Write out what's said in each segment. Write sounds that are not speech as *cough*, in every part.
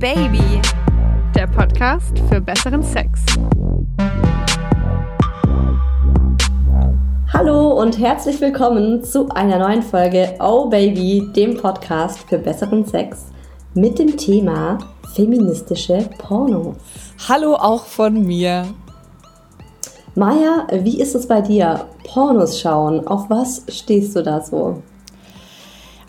Baby, der Podcast für besseren Sex. Hallo und herzlich willkommen zu einer neuen Folge Oh Baby, dem Podcast für besseren Sex mit dem Thema feministische Pornos. Hallo auch von mir. Maja, wie ist es bei dir? Pornos schauen, auf was stehst du da so?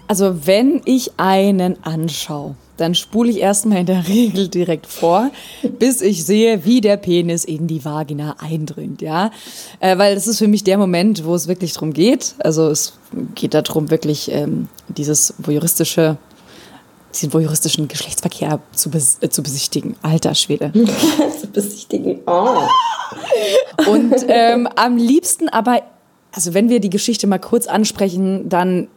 Also wenn ich einen anschaue, dann spule ich erstmal in der *laughs* Regel direkt vor, bis ich sehe, wie der Penis in die Vagina eindringt, ja. Äh, weil das ist für mich der Moment, wo es wirklich darum geht. Also es geht darum, wirklich ähm, dieses voyeuristische diesen voyeuristischen Geschlechtsverkehr zu, bes äh, zu besichtigen. Alter Schwede. *laughs* zu besichtigen. Oh. Und ähm, am liebsten aber, also wenn wir die Geschichte mal kurz ansprechen, dann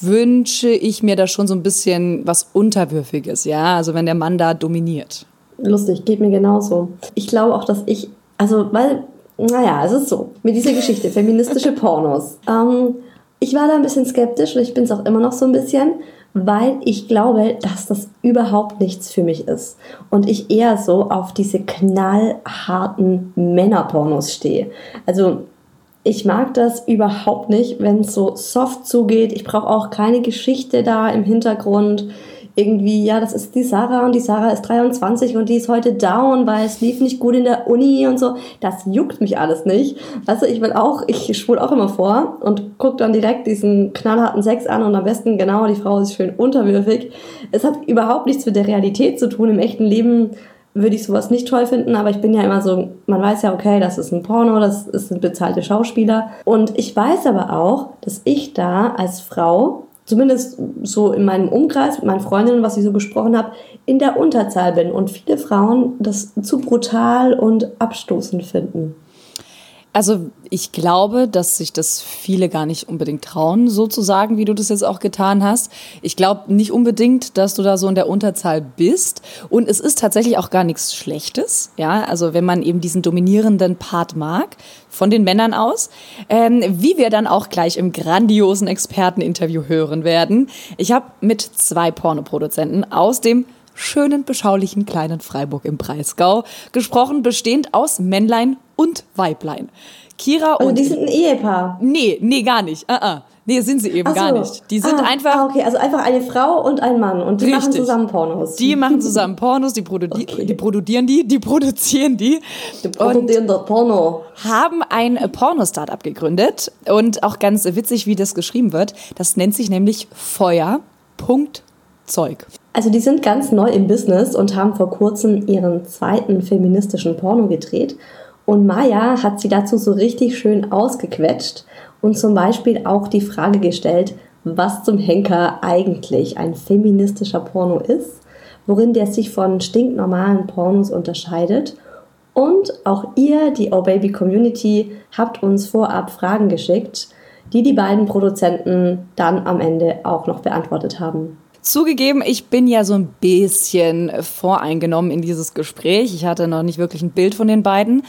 wünsche ich mir da schon so ein bisschen was Unterwürfiges, ja. Also wenn der Mann da dominiert. Lustig, geht mir genauso. Ich glaube auch, dass ich, also weil, naja, es ist so, mit dieser Geschichte, feministische Pornos. Ähm, ich war da ein bisschen skeptisch und ich bin es auch immer noch so ein bisschen weil ich glaube, dass das überhaupt nichts für mich ist. Und ich eher so auf diese knallharten Männerpornos stehe. Also ich mag das überhaupt nicht, wenn es so soft zugeht. Ich brauche auch keine Geschichte da im Hintergrund irgendwie, ja, das ist die Sarah und die Sarah ist 23 und die ist heute down, weil es lief nicht gut in der Uni und so. Das juckt mich alles nicht. Also ich will auch, ich spule auch immer vor und gucke dann direkt diesen knallharten Sex an und am besten genau, die Frau ist schön unterwürfig. Es hat überhaupt nichts mit der Realität zu tun. Im echten Leben würde ich sowas nicht toll finden, aber ich bin ja immer so, man weiß ja, okay, das ist ein Porno, das ein bezahlte Schauspieler. Und ich weiß aber auch, dass ich da als Frau zumindest so in meinem Umkreis mit meinen Freundinnen, was ich so gesprochen habe, in der Unterzahl bin und viele Frauen das zu brutal und abstoßend finden. Also ich glaube, dass sich das viele gar nicht unbedingt trauen, so zu sagen, wie du das jetzt auch getan hast. Ich glaube nicht unbedingt, dass du da so in der Unterzahl bist. Und es ist tatsächlich auch gar nichts Schlechtes. Ja, also wenn man eben diesen dominierenden Part mag, von den Männern aus, ähm, wie wir dann auch gleich im grandiosen Experteninterview hören werden. Ich habe mit zwei Pornoproduzenten aus dem schönen, beschaulichen kleinen Freiburg im Breisgau gesprochen, bestehend aus Männlein und Weiblein. Kira also und. die sind ein Ehepaar. Nee, nee, gar nicht. Uh -uh. Nee, sind sie eben Ach gar so. nicht. Die sind ah, einfach. Ah, okay, also einfach eine Frau und ein Mann und die machen Richtig. zusammen Pornos. Die machen *laughs* zusammen Pornos, die, produzi Okay. die produzieren die, die produzieren die. Die produzieren das Porno. haben ein Porno-Startup gegründet und auch ganz witzig, wie das geschrieben wird. Das nennt sich nämlich Feuer.zeug. Also die sind ganz neu im Business und haben vor kurzem ihren zweiten feministischen Porno gedreht. Und Maya hat sie dazu so richtig schön ausgequetscht und zum Beispiel auch die Frage gestellt, was zum Henker eigentlich ein feministischer Porno ist, worin der sich von stinknormalen Pornos unterscheidet. Und auch ihr, die Oh Baby Community, habt uns vorab Fragen geschickt, die die beiden Produzenten dann am Ende auch noch beantwortet haben. Zugegeben, ich bin ja so ein bisschen voreingenommen in dieses Gespräch. Ich hatte noch nicht wirklich ein Bild von den beiden.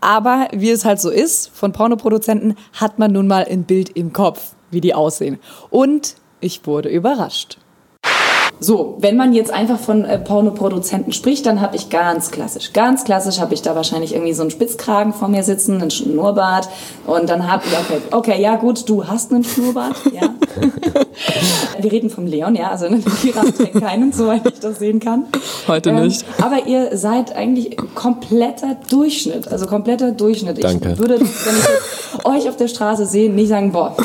Aber wie es halt so ist, von Pornoproduzenten hat man nun mal ein Bild im Kopf, wie die aussehen. Und ich wurde überrascht. So, wenn man jetzt einfach von äh, Pornoproduzenten spricht, dann habe ich ganz klassisch, ganz klassisch habe ich da wahrscheinlich irgendwie so einen Spitzkragen vor mir sitzen, einen Schnurrbart und dann habe ich, okay, okay, ja gut, du hast einen Schnurrbart, ja. *laughs* Wir reden vom Leon, ja, also *laughs* Kira trägt keinen, soweit ich das sehen kann. Heute Ähm, nicht. Aber ihr seid eigentlich kompletter Durchschnitt, also kompletter Durchschnitt. Danke. Ich würde, wenn ich euch auf der Straße sehe, nicht sagen, boah,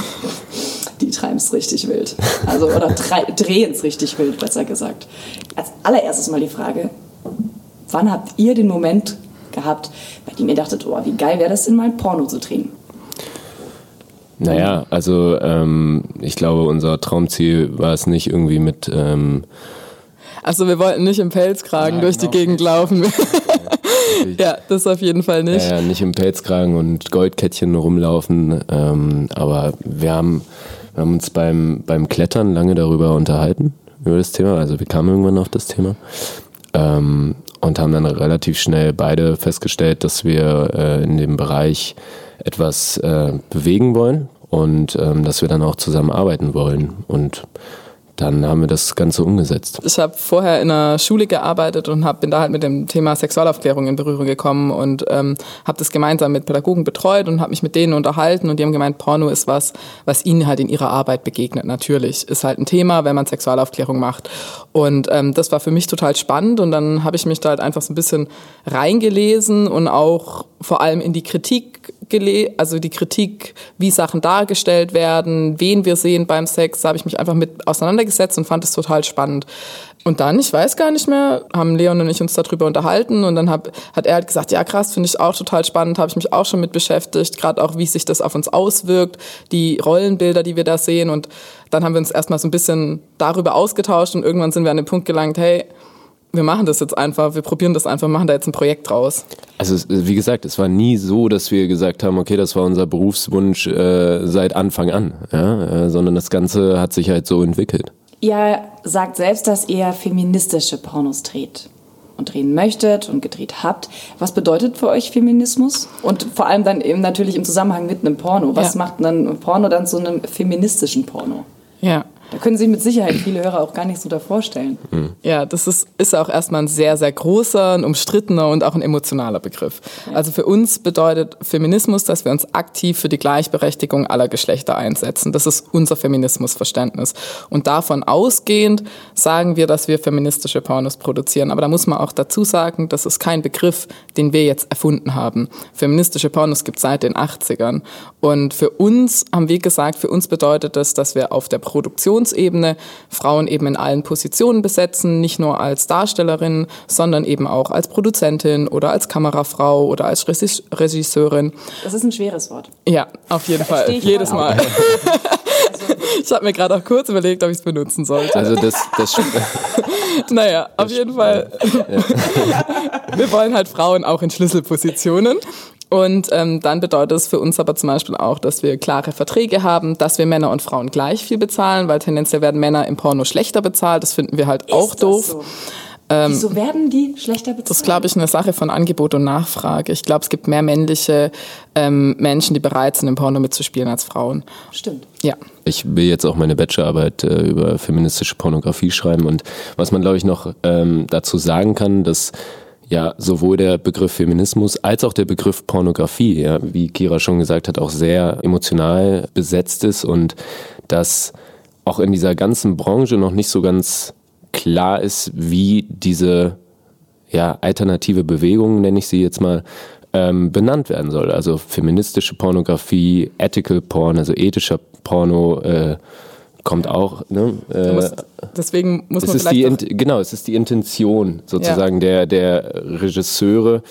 die treiben es richtig wild. Also, oder drehen es richtig wild, besser gesagt. Als allererstes mal die Frage, wann habt ihr den Moment gehabt, bei dem ihr dachtet, oh, wie geil wäre das denn mal ein Porno zu drehen? Naja, also ähm, ich glaube, unser Traumziel war es nicht irgendwie mit. Ähm, Also wir wollten nicht im Pelzkragen Ja, durch die genau. Gegend laufen. ja, *laughs* das auf jeden Fall nicht. ja, nicht im Pelzkragen und Goldkettchen rumlaufen. Ähm, aber wir haben, wir haben uns beim, beim Klettern lange darüber unterhalten, über das Thema. Also wir kamen irgendwann auf das Thema. Ähm, und haben dann relativ schnell beide festgestellt, dass wir äh, in dem Bereich etwas äh, bewegen wollen und ähm, dass wir dann auch zusammen arbeiten wollen. Und dann haben wir das Ganze umgesetzt. Ich habe vorher in einer Schule gearbeitet und hab, bin da halt mit dem Thema Sexualaufklärung in Berührung gekommen und ähm, habe das gemeinsam mit Pädagogen betreut und habe mich mit denen unterhalten und die haben gemeint, Porno ist was, was ihnen halt in ihrer Arbeit begegnet. Natürlich ist halt ein Thema, wenn man Sexualaufklärung macht. Und ähm, das war für mich total spannend und dann habe ich mich da halt einfach so ein bisschen reingelesen und auch vor allem in die Kritik also die Kritik, wie Sachen dargestellt werden, wen wir sehen beim Sex, da habe ich mich einfach mit auseinandergesetzt und fand es total spannend. Und dann, ich weiß gar nicht mehr, haben Leon und ich uns darüber unterhalten und dann hab, hat er halt gesagt, ja krass, finde ich auch total spannend, habe ich mich auch schon mit beschäftigt, gerade auch, wie sich das auf uns auswirkt, die Rollenbilder, die wir da sehen und dann haben wir uns erstmal so ein bisschen darüber ausgetauscht und irgendwann sind wir an den Punkt gelangt, hey, wir machen das jetzt einfach, wir probieren das einfach, machen da jetzt ein Projekt draus. Also wie gesagt, es war nie so, dass wir gesagt haben, okay, das war unser Berufswunsch äh, seit Anfang an, ja? Äh, sondern das Ganze hat sich halt so entwickelt. Ihr sagt selbst, dass ihr feministische Pornos dreht und drehen möchtet und gedreht habt. Was bedeutet für euch Feminismus? Und vor allem dann eben natürlich im Zusammenhang mit einem Porno. Was ja. macht dann Porno dann zu einem feministischen Porno? Ja, da können sich mit Sicherheit viele Hörer auch gar nicht so da vorstellen. Mhm. Ja, das ist, ist auch erstmal ein sehr, sehr großer, ein umstrittener und auch ein emotionaler Begriff. Ja. Also für uns bedeutet Feminismus, dass wir uns aktiv für die Gleichberechtigung aller Geschlechter einsetzen. Das ist unser Feminismusverständnis. Und davon ausgehend sagen wir, dass wir feministische Pornos produzieren. Aber da muss man auch dazu sagen, das ist kein Begriff, den wir jetzt erfunden haben. Feministische Pornos gibt es seit den 80ern. Und für uns haben wir gesagt, für uns bedeutet das, dass wir auf der Produktion Produktionsebene Frauen eben in allen Positionen besetzen, nicht nur als Darstellerin, sondern eben auch als Produzentin oder als Kamerafrau oder als Regisseurin. Das ist ein schweres Wort. Ja, auf jeden Fall. Jedes Mal. *laughs* ich habe mir gerade auch kurz überlegt, ob ich es benutzen sollte. Also das, das *laughs* naja, auf jeden Fall. *laughs* Wir wollen halt Frauen auch in Schlüsselpositionen. Und ähm, dann bedeutet es für uns aber zum Beispiel auch, dass wir klare Verträge haben, dass wir Männer und Frauen gleich viel bezahlen, weil tendenziell werden Männer im Porno schlechter bezahlt. Das finden wir halt Ist auch doof. So? Ähm, Wieso werden die schlechter bezahlt? Das ist, glaube ich, eine Sache von Angebot und Nachfrage. Ich glaube, es gibt mehr männliche ähm, Menschen, die bereit sind, im Porno mitzuspielen als Frauen. Stimmt. Ja. Ich will jetzt auch meine Bachelorarbeit äh, über feministische Pornografie schreiben und was man, glaube ich, noch ähm, dazu sagen kann, dass ja sowohl der Begriff Feminismus als auch der Begriff Pornografie, ja, wie Kira schon gesagt hat, auch sehr emotional besetzt ist und dass auch in dieser ganzen Branche noch nicht so ganz klar ist, wie diese ja, alternative Bewegung, nenne ich sie jetzt mal, ähm, benannt werden soll. Also feministische Pornografie, ethical Porn, also ethischer Porno, äh, kommt auch. Ne? Musst, deswegen muss man vielleicht die, genau, es ist die Intention sozusagen ja. der der Regisseure,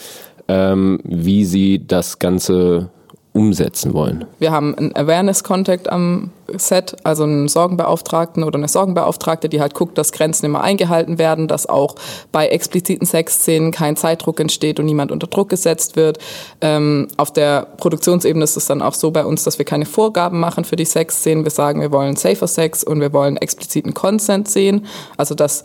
ähm, wie sie das Ganze umsetzen wollen. Wir haben einen Awareness-Contact am Set, also einen Sorgenbeauftragten oder eine Sorgenbeauftragte, die halt guckt, dass Grenzen immer eingehalten werden, dass auch bei expliziten Sexszenen kein Zeitdruck entsteht und niemand unter Druck gesetzt wird. Ähm, auf der Produktionsebene ist es dann auch so bei uns, dass wir keine Vorgaben machen für die Sexszenen. Wir sagen, wir wollen safer Sex und wir wollen expliziten Consent sehen, also dass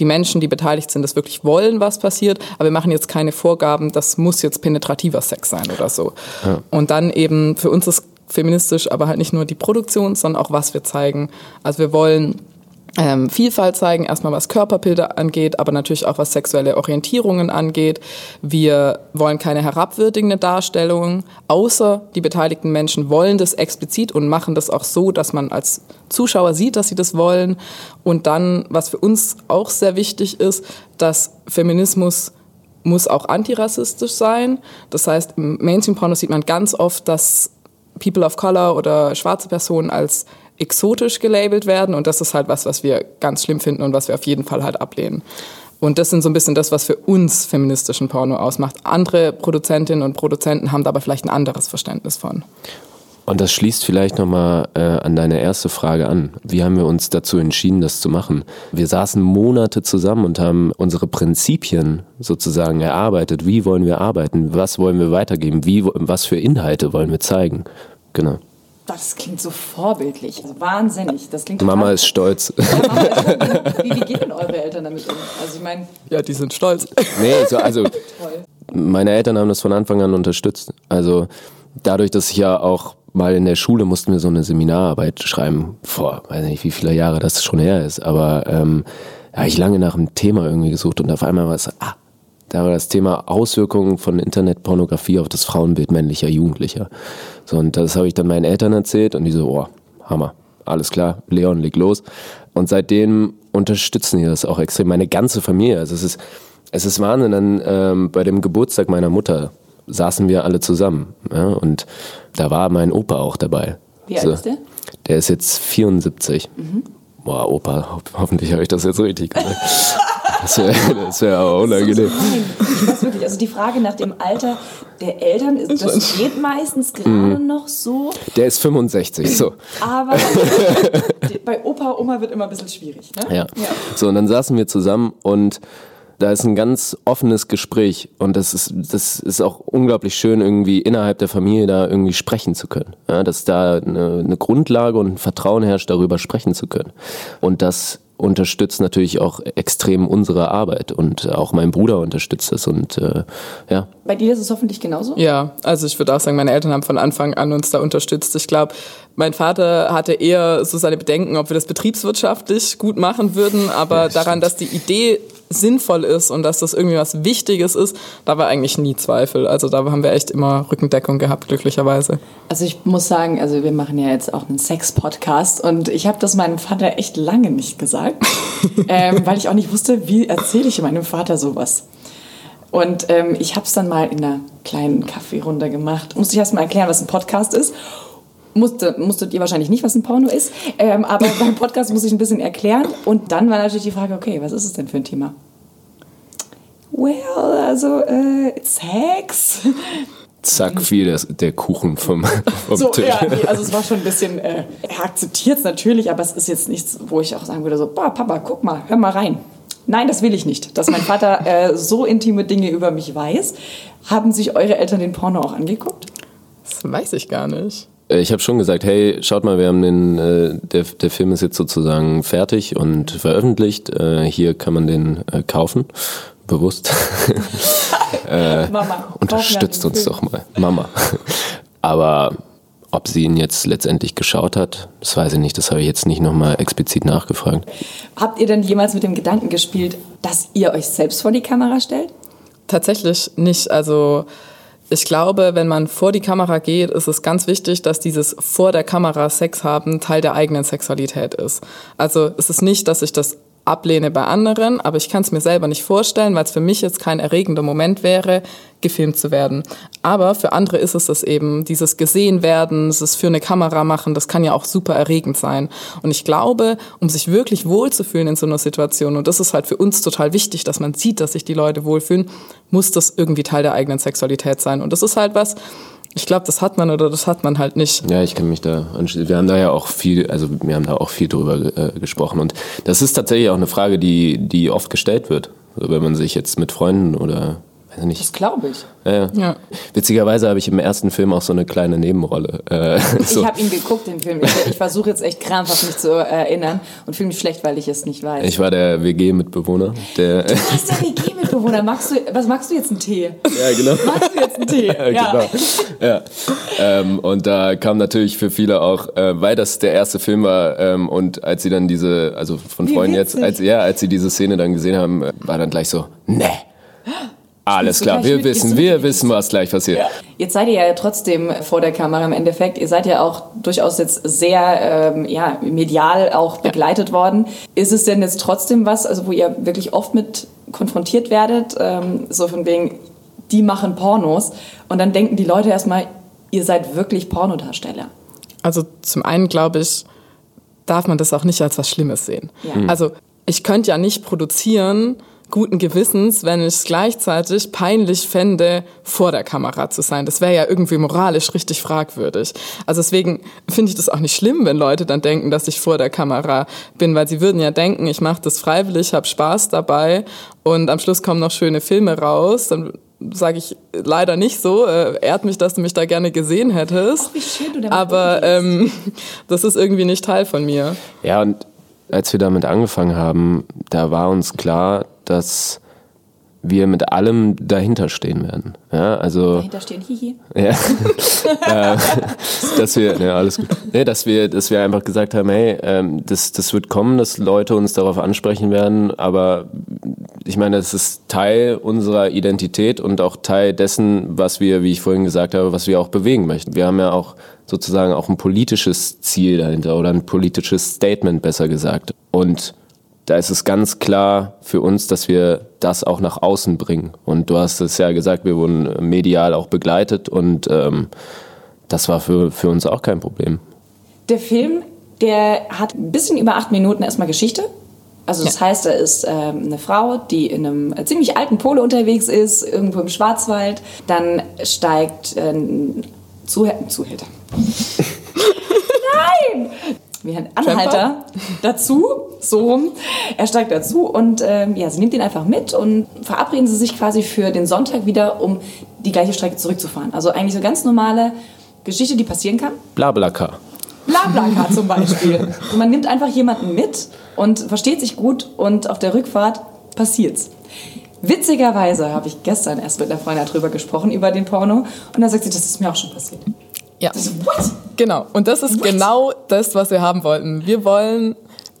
die Menschen, die beteiligt sind, das wirklich wollen, was passiert. Aber wir machen jetzt keine Vorgaben, das muss jetzt penetrativer Sex sein oder so. Ja. Und dann eben, für uns ist feministisch, aber halt nicht nur die Produktion, sondern auch was wir zeigen. Also wir wollen ähm, Vielfalt zeigen, erstmal was Körperbilder angeht, aber natürlich auch was sexuelle Orientierungen angeht. Wir wollen keine herabwürdigende Darstellung, außer die beteiligten Menschen wollen das explizit und machen das auch so, dass man als Zuschauer sieht, dass sie das wollen. Und dann, was für uns auch sehr wichtig ist, dass Feminismus muss auch antirassistisch sein. Das heißt, im Mainstream-Porno sieht man ganz oft, dass People of Color oder schwarze Personen als exotisch gelabelt werden und das ist halt was, was wir ganz schlimm finden und was wir auf jeden Fall halt ablehnen. Und das sind so ein bisschen das, was für uns feministischen Porno ausmacht. Andere Produzentinnen und Produzenten haben da aber vielleicht ein anderes Verständnis von. Und das schließt vielleicht nochmal äh, an deine erste Frage an. Wie haben wir uns dazu entschieden, das zu machen? Wir saßen Monate zusammen und haben unsere Prinzipien sozusagen erarbeitet. Wie wollen wir arbeiten? Was wollen wir weitergeben? Wie, was für Inhalte wollen wir zeigen? Genau. Das klingt so vorbildlich, also wahnsinnig. Das klingt Mama ist stolz. *laughs* Ja. Wie, wie gehen denn eure Eltern damit um? Also ich meine, ja, die sind stolz. Nee, so, also meine Eltern haben das von Anfang an unterstützt. Also dadurch, dass ich ja auch mal in der Schule mussten wir so eine Seminararbeit schreiben, vor, weiß nicht, wie viele Jahre das schon her ist, aber ähm, da habe ich lange nach einem Thema irgendwie gesucht und auf einmal war es, ah, da war das Thema Auswirkungen von Internetpornografie auf das Frauenbild männlicher Jugendlicher. So, und das habe ich dann meinen Eltern erzählt und die so, oh, Hammer, alles klar, Leon, leg los. Und seitdem unterstützen die das auch extrem, meine ganze Familie. Also es ist, es ist Wahnsinn, dann ähm, bei dem Geburtstag meiner Mutter saßen wir alle zusammen. Ja, und da war mein Opa auch dabei. Wie alt ist der? Der ist jetzt 74. Boah, Opa, ho *laughs* hoffentlich habe ich das jetzt richtig gesagt. *laughs* Das wäre das wär aber unangenehm. Ich weiß wirklich, also die Frage nach dem Alter der Eltern, ist, das geht meistens gerade noch so, Der ist 65, so. aber bei Opa, Oma wird immer ein bisschen schwierig. Ne? Ja. So, und dann saßen wir zusammen und da ist ein ganz offenes Gespräch und das ist, das ist auch unglaublich schön, irgendwie innerhalb der Familie da irgendwie sprechen zu können. Ja, dass da eine, eine Grundlage und ein Vertrauen herrscht, darüber sprechen zu können. Und das unterstützt natürlich auch extrem unsere Arbeit und auch mein Bruder unterstützt das und äh, ja, Bei dir ist es hoffentlich genauso? Ja, also ich würde auch sagen, meine Eltern haben von Anfang an uns da unterstützt. Ich glaube, mein Vater hatte eher so seine Bedenken, ob wir das betriebswirtschaftlich gut machen würden, aber daran, dass die Idee sinnvoll ist und dass das irgendwie was Wichtiges ist, da war eigentlich nie Zweifel. Also da haben wir echt immer Rückendeckung gehabt, glücklicherweise. Also ich muss sagen, also wir machen ja jetzt auch einen Sex-Podcast und ich habe das meinem Vater echt lange nicht gesagt, *laughs* ähm, weil ich auch nicht wusste, wie erzähle ich meinem Vater sowas. Und ähm, ich habe es dann mal in einer kleinen Kaffeerunde gemacht. Musste ich erst mal erklären, was ein Podcast ist. Musste, musstet ihr wahrscheinlich nicht, was ein Porno ist. Ähm, aber *laughs* beim Podcast muss ich ein bisschen erklären. Und dann war natürlich die Frage, okay, was ist es denn für ein Thema? Well, also äh, Sex. zack, fiel das, der Kuchen vom, vom So, Tisch. ja, nee, also es war schon ein bisschen, äh, er akzeptiert es natürlich, aber es ist jetzt nichts, wo ich auch sagen würde, so, boah, Papa, guck mal, hör mal rein. Nein, das will ich nicht. Dass mein Vater äh, so intime Dinge über mich weiß. Haben sich eure Eltern den Porno auch angeguckt? Das weiß ich gar nicht. Äh, Ich habe schon gesagt, hey, schaut mal, wir haben den, äh, der, der Film ist jetzt sozusagen fertig und veröffentlicht. Äh, hier kann man den äh, kaufen, bewusst. *laughs* Mama, Unterstützt uns doch mal, Mama. *laughs* Aber ob sie ihn jetzt letztendlich geschaut hat, das weiß ich nicht. Das habe ich jetzt nicht nochmal explizit nachgefragt. Habt ihr denn jemals mit dem Gedanken gespielt, dass ihr euch selbst vor die Kamera stellt? Tatsächlich nicht. Also ich glaube, wenn man vor die Kamera geht, ist es ganz wichtig, dass dieses vor der Kamera Sex haben Teil der eigenen Sexualität ist. Also es ist nicht, dass ich das ablehne bei anderen, aber ich kann es mir selber nicht vorstellen, weil es für mich jetzt kein erregender Moment wäre, gefilmt zu werden. Aber für andere ist es das eben, dieses gesehen werden, dieses für eine Kamera machen, das kann ja auch super erregend sein. Und ich glaube, um sich wirklich wohlzufühlen in so einer Situation, und das ist halt für uns total wichtig, dass man sieht, dass sich die Leute wohlfühlen, muss das irgendwie Teil der eigenen Sexualität sein. Und das ist halt was, ich glaube, das hat man oder das hat man halt nicht. Ja, ich kann mich da anschließen. Wir haben da ja auch viel, also wir haben da auch viel drüber äh, gesprochen. Und das ist tatsächlich auch eine Frage, die, die oft gestellt wird. Also wenn man sich jetzt mit Freunden oder nicht. Das glaube ich. Ja, ja. Witzigerweise habe ich im ersten Film auch so eine kleine Nebenrolle. Äh, so. Ich habe ihn geguckt, den Film. Ich, ich versuche jetzt echt krampfhaft mich zu erinnern und fühle mich schlecht, weil ich es nicht weiß. Ich war der WG-Mitbewohner, der. Du bist der WG-Mitbewohner. Magst du, was magst du jetzt einen Tee? ja, genau. Magst du jetzt einen Tee? *laughs* Ja, genau. Ja. Ähm, und da kam natürlich für viele auch, äh, weil das der erste Film war ähm, und als sie dann diese, also von Wie Freunden jetzt, witzig. als, ja, als sie diese Szene dann gesehen haben, äh, war dann gleich so, ne. Alles klar, wir mit? wissen, wir mit? wissen, was gleich passiert. Jetzt seid ihr ja trotzdem vor der Kamera im Endeffekt. Ihr seid ja auch durchaus jetzt sehr ähm, ja, medial auch begleitet worden. Ist es denn jetzt trotzdem was, also wo ihr wirklich oft mit konfrontiert werdet, ähm, so von wegen, die machen Pornos und dann denken die Leute erstmal, ihr seid wirklich Pornodarsteller. Also zum einen glaube ich, darf man das auch nicht als was Schlimmes sehen. Ja. Mhm. Also ich könnte ja nicht produzieren guten Gewissens, wenn ich es gleichzeitig peinlich fände, vor der Kamera zu sein. Das wäre ja irgendwie moralisch richtig fragwürdig. Also deswegen finde ich das auch nicht schlimm, wenn Leute dann denken, dass ich vor der Kamera bin, weil sie würden ja denken, ich mache das freiwillig, habe Spaß dabei und am Schluss kommen noch schöne Filme raus. Dann sage ich leider nicht so. Äh, ehrt mich, dass du mich da gerne gesehen hättest. Ach, wie schön du damit Aber ähm, das ist irgendwie nicht Teil von mir. Ja, und als wir damit angefangen haben, da war uns klar, dass wir mit allem dahinter stehen werden. Ja, also Dahinter stehen, hihi. ja, *laughs* äh, dass wir, ja, alles gut. Nee, dass wir, dass wir einfach gesagt haben, hey, ähm, das, das wird kommen, dass Leute uns darauf ansprechen werden, aber ich meine, es ist Teil unserer Identität und auch Teil dessen, was wir, wie ich vorhin gesagt habe, was wir auch bewegen möchten. Wir haben ja auch sozusagen auch ein politisches Ziel dahinter oder ein politisches Statement besser gesagt. Und da ist es ganz klar für uns, dass wir das auch nach außen bringen. Und du hast es ja gesagt, wir wurden medial auch begleitet und ähm, das war für, für uns auch kein Problem. Der Film, der hat ein bisschen über acht Minuten erstmal Geschichte. Also das heißt, da ist ähm, eine Frau, die in einem ziemlich alten Polo unterwegs ist, irgendwo im Schwarzwald. Dann steigt äh, ein Zuhälter. Wie ein Anhalter dazu, so rum. Er steigt dazu und ähm, ja, sie nimmt ihn einfach mit und verabreden sie sich quasi für den Sonntag wieder, um die gleiche Strecke zurückzufahren. Also eigentlich so ganz normale Geschichte, die passieren kann. Blablaka. Blablacar zum Beispiel. Und *laughs* man nimmt einfach jemanden mit und versteht sich gut und auf der Rückfahrt passiert's. Witzigerweise habe ich gestern erst mit einer Freundin darüber gesprochen, über den Porno. Und da sagt sie, das ist mir auch schon passiert. Ja. Das what? Genau. Und das ist What? genau das, was wir haben wollten. Wir wollen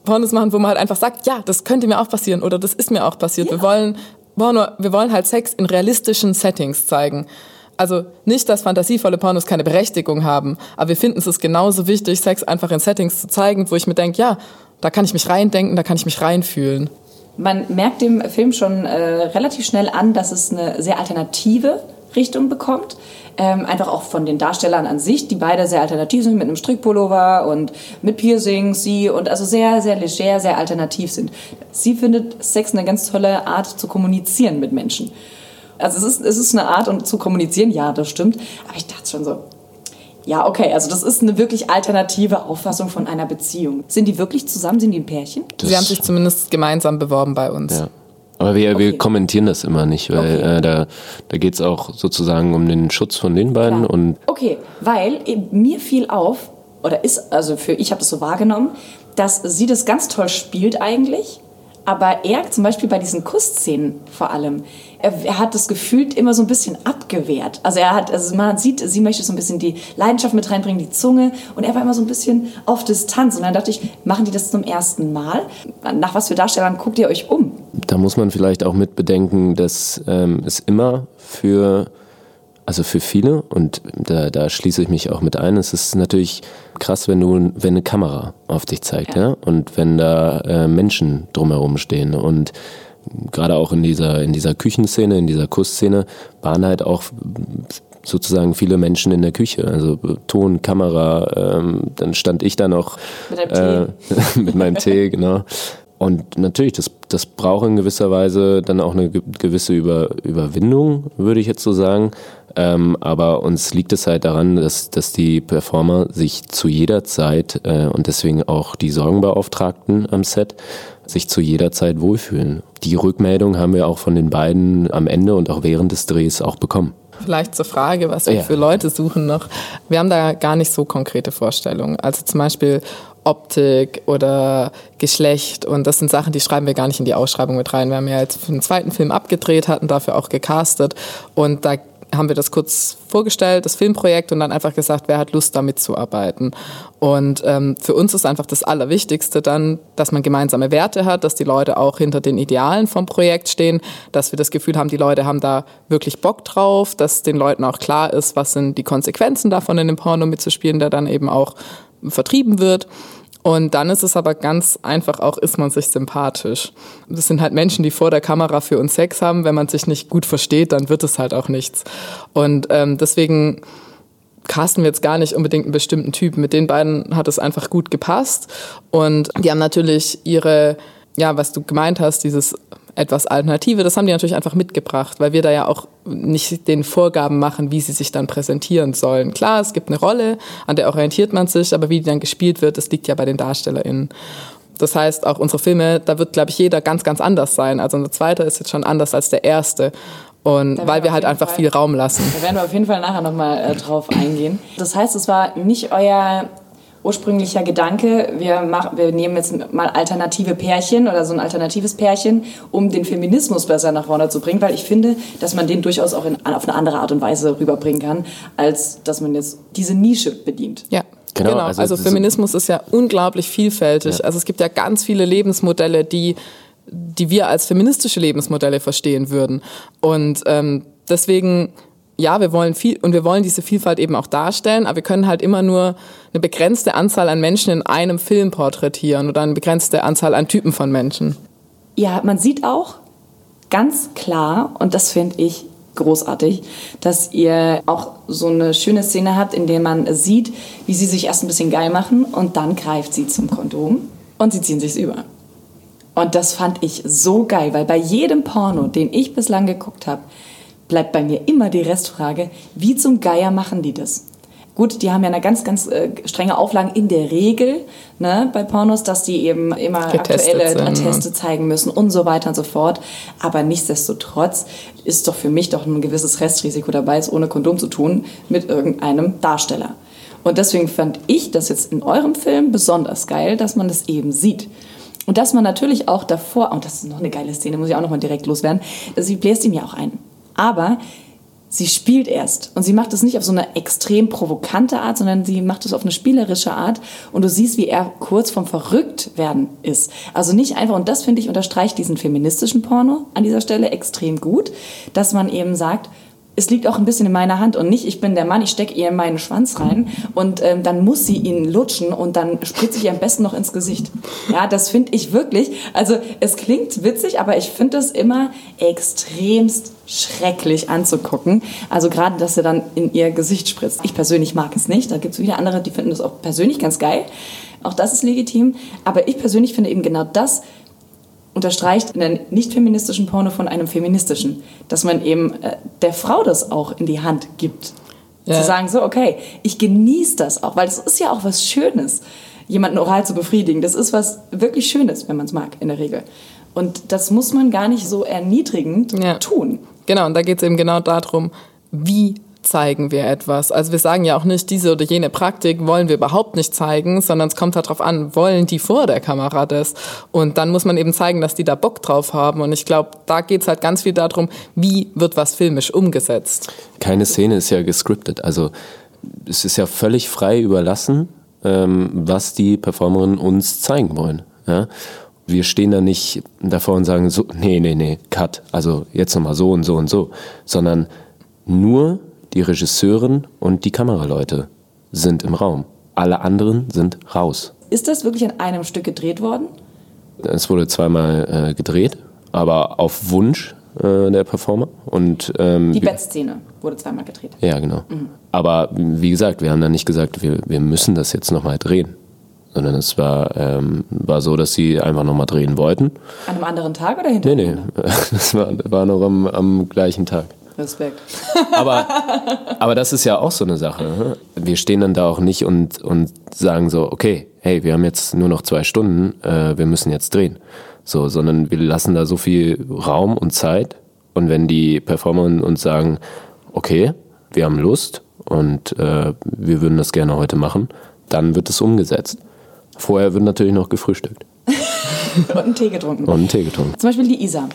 Pornos machen, wo man halt einfach sagt, ja, das könnte mir auch passieren oder das ist mir auch passiert. Wir wollen Porno, wir wollen halt Sex in realistischen Settings zeigen. Also nicht, dass fantasievolle Pornos keine Berechtigung haben, aber wir finden es ist genauso wichtig, Sex einfach in Settings zu zeigen, wo ich mir denke, ja, da kann ich mich reindenken, da kann ich mich reinfühlen. Man merkt dem Film schon äh, relativ schnell an, dass es eine sehr alternative Richtung bekommt. Ähm, einfach auch von den Darstellern an sich, die beide sehr alternativ sind, mit einem Strickpullover und mit Piercings, sie und also sehr, sehr leger, sehr alternativ sind. Sie findet Sex eine ganz tolle Art zu kommunizieren mit Menschen. Also es ist, es ist eine Art, um zu kommunizieren, ja, das stimmt. Aber ich dachte schon so, ja, okay, also das ist eine wirklich alternative Auffassung von einer Beziehung. Sind die wirklich zusammen? Sind die ein Pärchen? Sie haben sich zumindest gemeinsam beworben bei uns. Ja. Aber wir, Okay. wir kommentieren das immer nicht, weil Okay. äh, da, da geht es auch sozusagen um den Schutz von den beiden Klar. und Okay, weil mir fiel auf, oder ist, also für ich habe das so wahrgenommen, dass sie das ganz toll spielt eigentlich, aber er zum Beispiel bei diesen Kussszenen vor allem, er, er hat das gefühlt immer so ein bisschen abgewehrt. Also er hat, also man sieht, sie möchte so ein bisschen die Leidenschaft mit reinbringen, die Zunge, und er war immer so ein bisschen auf Distanz. Und dann dachte ich, machen die das zum ersten Mal? Nach was für Darstellern guckt ihr euch um? da muss man vielleicht auch mit bedenken, dass ähm, es immer für, also für viele, und da, da schließe ich mich auch mit ein, es ist natürlich krass, wenn du, wenn eine Kamera auf dich zeigt, ja, Ja. und wenn da äh, Menschen drumherum stehen und gerade auch in dieser, in dieser Küchenszene, in dieser Kussszene, waren halt auch sozusagen viele Menschen in der Küche. Also Ton, Kamera, ähm, dann stand ich da noch Mit äh, *laughs* mit meinem Tee, genau. Und natürlich, das, das braucht in gewisser Weise dann auch eine ge- gewisse Über, Überwindung, würde ich jetzt so sagen. Ähm, aber uns liegt es halt daran, dass, dass die Performer sich zu jeder Zeit äh, und deswegen auch die Sorgenbeauftragten am Set sich zu jeder Zeit wohlfühlen. Die Rückmeldung haben wir auch von den beiden am Ende und auch während des Drehs auch bekommen. Vielleicht zur Frage, was wir Ja. für Leute suchen noch. Wir haben da gar nicht so konkrete Vorstellungen. Also zum Beispiel Optik oder Geschlecht und das sind Sachen, die schreiben wir gar nicht in die Ausschreibung mit rein. Wir haben ja jetzt für den zweiten Film abgedreht, hatten dafür auch gecastet und da haben wir das kurz vorgestellt, das Filmprojekt und dann einfach gesagt, wer hat Lust damit zu arbeiten. Und ähm, für uns ist einfach das Allerwichtigste dann, dass man gemeinsame Werte hat, dass die Leute auch hinter den Idealen vom Projekt stehen, dass wir das Gefühl haben, die Leute haben da wirklich Bock drauf, dass den Leuten auch klar ist, was sind die Konsequenzen davon, in dem Porno mitzuspielen, der dann eben auch vertrieben wird. Und dann ist es aber ganz einfach auch, ist man sich sympathisch. Das sind halt Menschen, die vor der Kamera für uns Sex haben. Wenn man sich nicht gut versteht, dann wird es halt auch nichts. Und ähm, deswegen casten wir jetzt gar nicht unbedingt einen bestimmten Typen. Mit den beiden hat es einfach gut gepasst. Und die haben natürlich ihre, ja, was du gemeint hast, dieses etwas Alternative, das haben die natürlich einfach mitgebracht, weil wir da ja auch nicht den Vorgaben machen, wie sie sich dann präsentieren sollen. Klar, es gibt eine Rolle, an der orientiert man sich, aber wie die dann gespielt wird, das liegt ja bei den DarstellerInnen. Das heißt, auch unsere Filme, da wird, glaube ich, jeder ganz, ganz anders sein. Also unser zweiter ist jetzt schon anders als der erste. Und weil wir halt einfach Fall- viel Raum lassen. Da werden wir auf jeden Fall nachher nochmal äh, drauf eingehen. Das heißt, es war nicht euer ursprünglicher Gedanke, wir, machen, wir nehmen jetzt mal alternative Pärchen oder so ein alternatives Pärchen, um den Feminismus besser nach vorne zu bringen, weil ich finde, dass man den durchaus auch in, auf eine andere Art und Weise rüberbringen kann, als dass man jetzt diese Nische bedient. Ja. Genau, genau. also, also Feminismus ist ja unglaublich vielfältig. Ja. Also es gibt ja ganz viele Lebensmodelle, die, die wir als feministische Lebensmodelle verstehen würden. Und ähm, deswegen ja, wir wollen viel und wir wollen diese Vielfalt eben auch darstellen, aber wir können halt immer nur eine begrenzte Anzahl an Menschen in einem Film porträtieren oder eine begrenzte Anzahl an Typen von Menschen. Ja, man sieht auch ganz klar, und das finde ich großartig, dass ihr auch so eine schöne Szene habt, in der man sieht, wie sie sich erst ein bisschen geil machen und dann greift sie zum Kondom und sie ziehen sich's über. Und das fand ich so geil, weil bei jedem Porno, den ich bislang geguckt habe, bleibt bei mir immer die Restfrage, wie zum Geier machen die das? Gut, die haben ja eine ganz, ganz äh, strenge Auflagen in der Regel ne, bei Pornos, dass die eben immer Getestet aktuelle Atteste zeigen müssen und so weiter und so fort. Aber nichtsdestotrotz ist doch für mich doch ein gewisses Restrisiko dabei, es ohne Kondom zu tun mit irgendeinem Darsteller. Und deswegen fand ich das jetzt in eurem Film besonders geil, dass man das eben sieht. Und dass man natürlich auch davor, und das ist noch eine geile Szene, muss ich auch noch mal direkt loswerden, sie bläst ihm ja auch ein. Aber sie spielt erst. Und sie macht es nicht auf so eine extrem provokante Art, sondern sie macht es auf eine spielerische Art. Und du siehst, wie er kurz vom Verrücktwerden ist. Also nicht einfach, und das finde ich unterstreicht diesen feministischen Porno an dieser Stelle extrem gut, dass man eben sagt, es liegt auch ein bisschen in meiner Hand und nicht, ich bin der Mann, ich stecke ihr in meinen Schwanz rein und ähm, dann muss sie ihn lutschen und dann spritze ich ihr am besten noch ins Gesicht. Ja, das finde ich wirklich, also es klingt witzig, aber ich finde das immer extremst schrecklich anzugucken. Also gerade, dass er dann in ihr Gesicht spritzt. Ich persönlich mag es nicht, da gibt es wieder andere, die finden das auch persönlich ganz geil. Auch das ist legitim, aber ich persönlich finde eben genau das, unterstreicht in einem nicht feministischen Porno von einem feministischen, dass man eben äh, der Frau das auch in die Hand gibt. Ja. Zu sagen, so, okay, ich genieße das auch, weil es ist ja auch was Schönes, jemanden oral zu befriedigen. Das ist was wirklich Schönes, wenn man es mag, in der Regel. Und das muss man gar nicht so erniedrigend ja. tun. Genau, und da geht es eben genau darum, wie zeigen wir etwas. Also wir sagen ja auch nicht, diese oder jene Praktik wollen wir überhaupt nicht zeigen, sondern es kommt halt darauf an, wollen die vor der Kamera das? Und dann muss man eben zeigen, dass die da Bock drauf haben. Und ich glaube, da geht es halt ganz viel darum, wie wird was filmisch umgesetzt. Keine Szene ist ja gescriptet. Also es ist ja völlig frei überlassen, ähm, was die Performerinnen uns zeigen wollen. Ja? Wir stehen da nicht davor und sagen, so, nee, nee, nee, cut, also jetzt nochmal so und so und so, sondern nur die Regisseurin und die Kameraleute sind im Raum. Alle anderen sind raus. Ist das wirklich an einem Stück gedreht worden? Es wurde zweimal äh, gedreht, aber auf Wunsch äh, der Performer. Und, ähm, die Bettszene wurde zweimal gedreht. Ja, genau. Mhm. Aber wie gesagt, wir haben dann nicht gesagt, wir, wir müssen das jetzt nochmal drehen. Sondern es war, ähm, war so, dass sie einfach nochmal drehen wollten. An einem anderen Tag oder hinterher? Nee, nee. Das *laughs* war, war noch am, am gleichen Tag. Respekt. Aber, aber das ist ja auch so eine Sache. Ne? Wir stehen dann da auch nicht und, und sagen so, okay, hey, wir haben jetzt nur noch zwei Stunden, äh, wir müssen jetzt drehen. So, sondern wir lassen da so viel Raum und Zeit. Und wenn die Performer uns sagen, okay, wir haben Lust und äh, wir würden das gerne heute machen, dann wird es umgesetzt. Vorher wird natürlich noch gefrühstückt. *laughs* und einen Tee getrunken. Und einen Tee getrunken. Zum Beispiel die Isa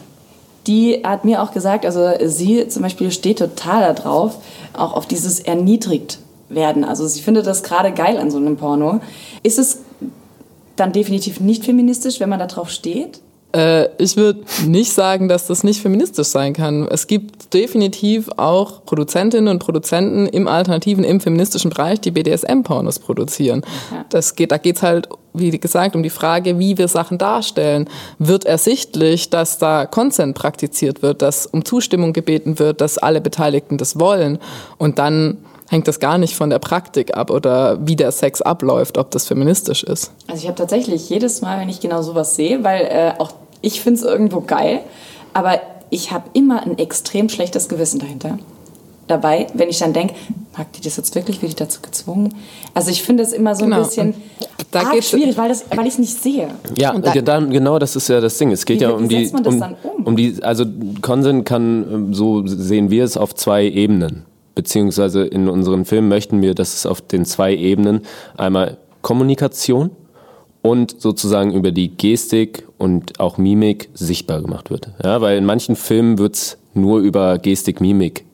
die hat mir auch gesagt, also sie zum Beispiel steht total darauf, auch auf dieses erniedrigt werden. Also sie findet das gerade geil an so einem Porno. Ist es dann definitiv nicht feministisch, wenn man da drauf steht? Äh, ich würde nicht sagen, dass das nicht feministisch sein kann. Es gibt definitiv auch Produzentinnen und Produzenten im alternativen, im feministischen Bereich, die BDSM-Pornos produzieren. Ja. Das geht, da geht es halt, wie gesagt, um die Frage, wie wir Sachen darstellen. Wird ersichtlich, dass da Consent praktiziert wird, dass um Zustimmung gebeten wird, dass alle Beteiligten das wollen und dann hängt das gar nicht von der Praktik ab oder wie der Sex abläuft, ob das feministisch ist. Also ich habe tatsächlich jedes Mal, wenn ich genau sowas sehe, weil äh, auch ich finde es irgendwo geil, aber ich habe immer ein extrem schlechtes Gewissen dahinter. Dabei, wenn ich dann denke, mag die das jetzt wirklich, wird ich dazu gezwungen? Also ich finde es immer so genau. ein bisschen da arg schwierig, weil, weil ich es nicht sehe. Ja, und da, dann, genau das ist ja das Ding. Es geht ja um die, um, um? um die, also Consent kann, ähm, so sehen wir es, auf zwei Ebenen. Beziehungsweise in unseren Filmen möchten wir, dass es auf den zwei Ebenen einmal Kommunikation und sozusagen über die Gestik und auch Mimik sichtbar gemacht wird. Ja, weil in manchen Filmen wird's nur über Gestik, Mimik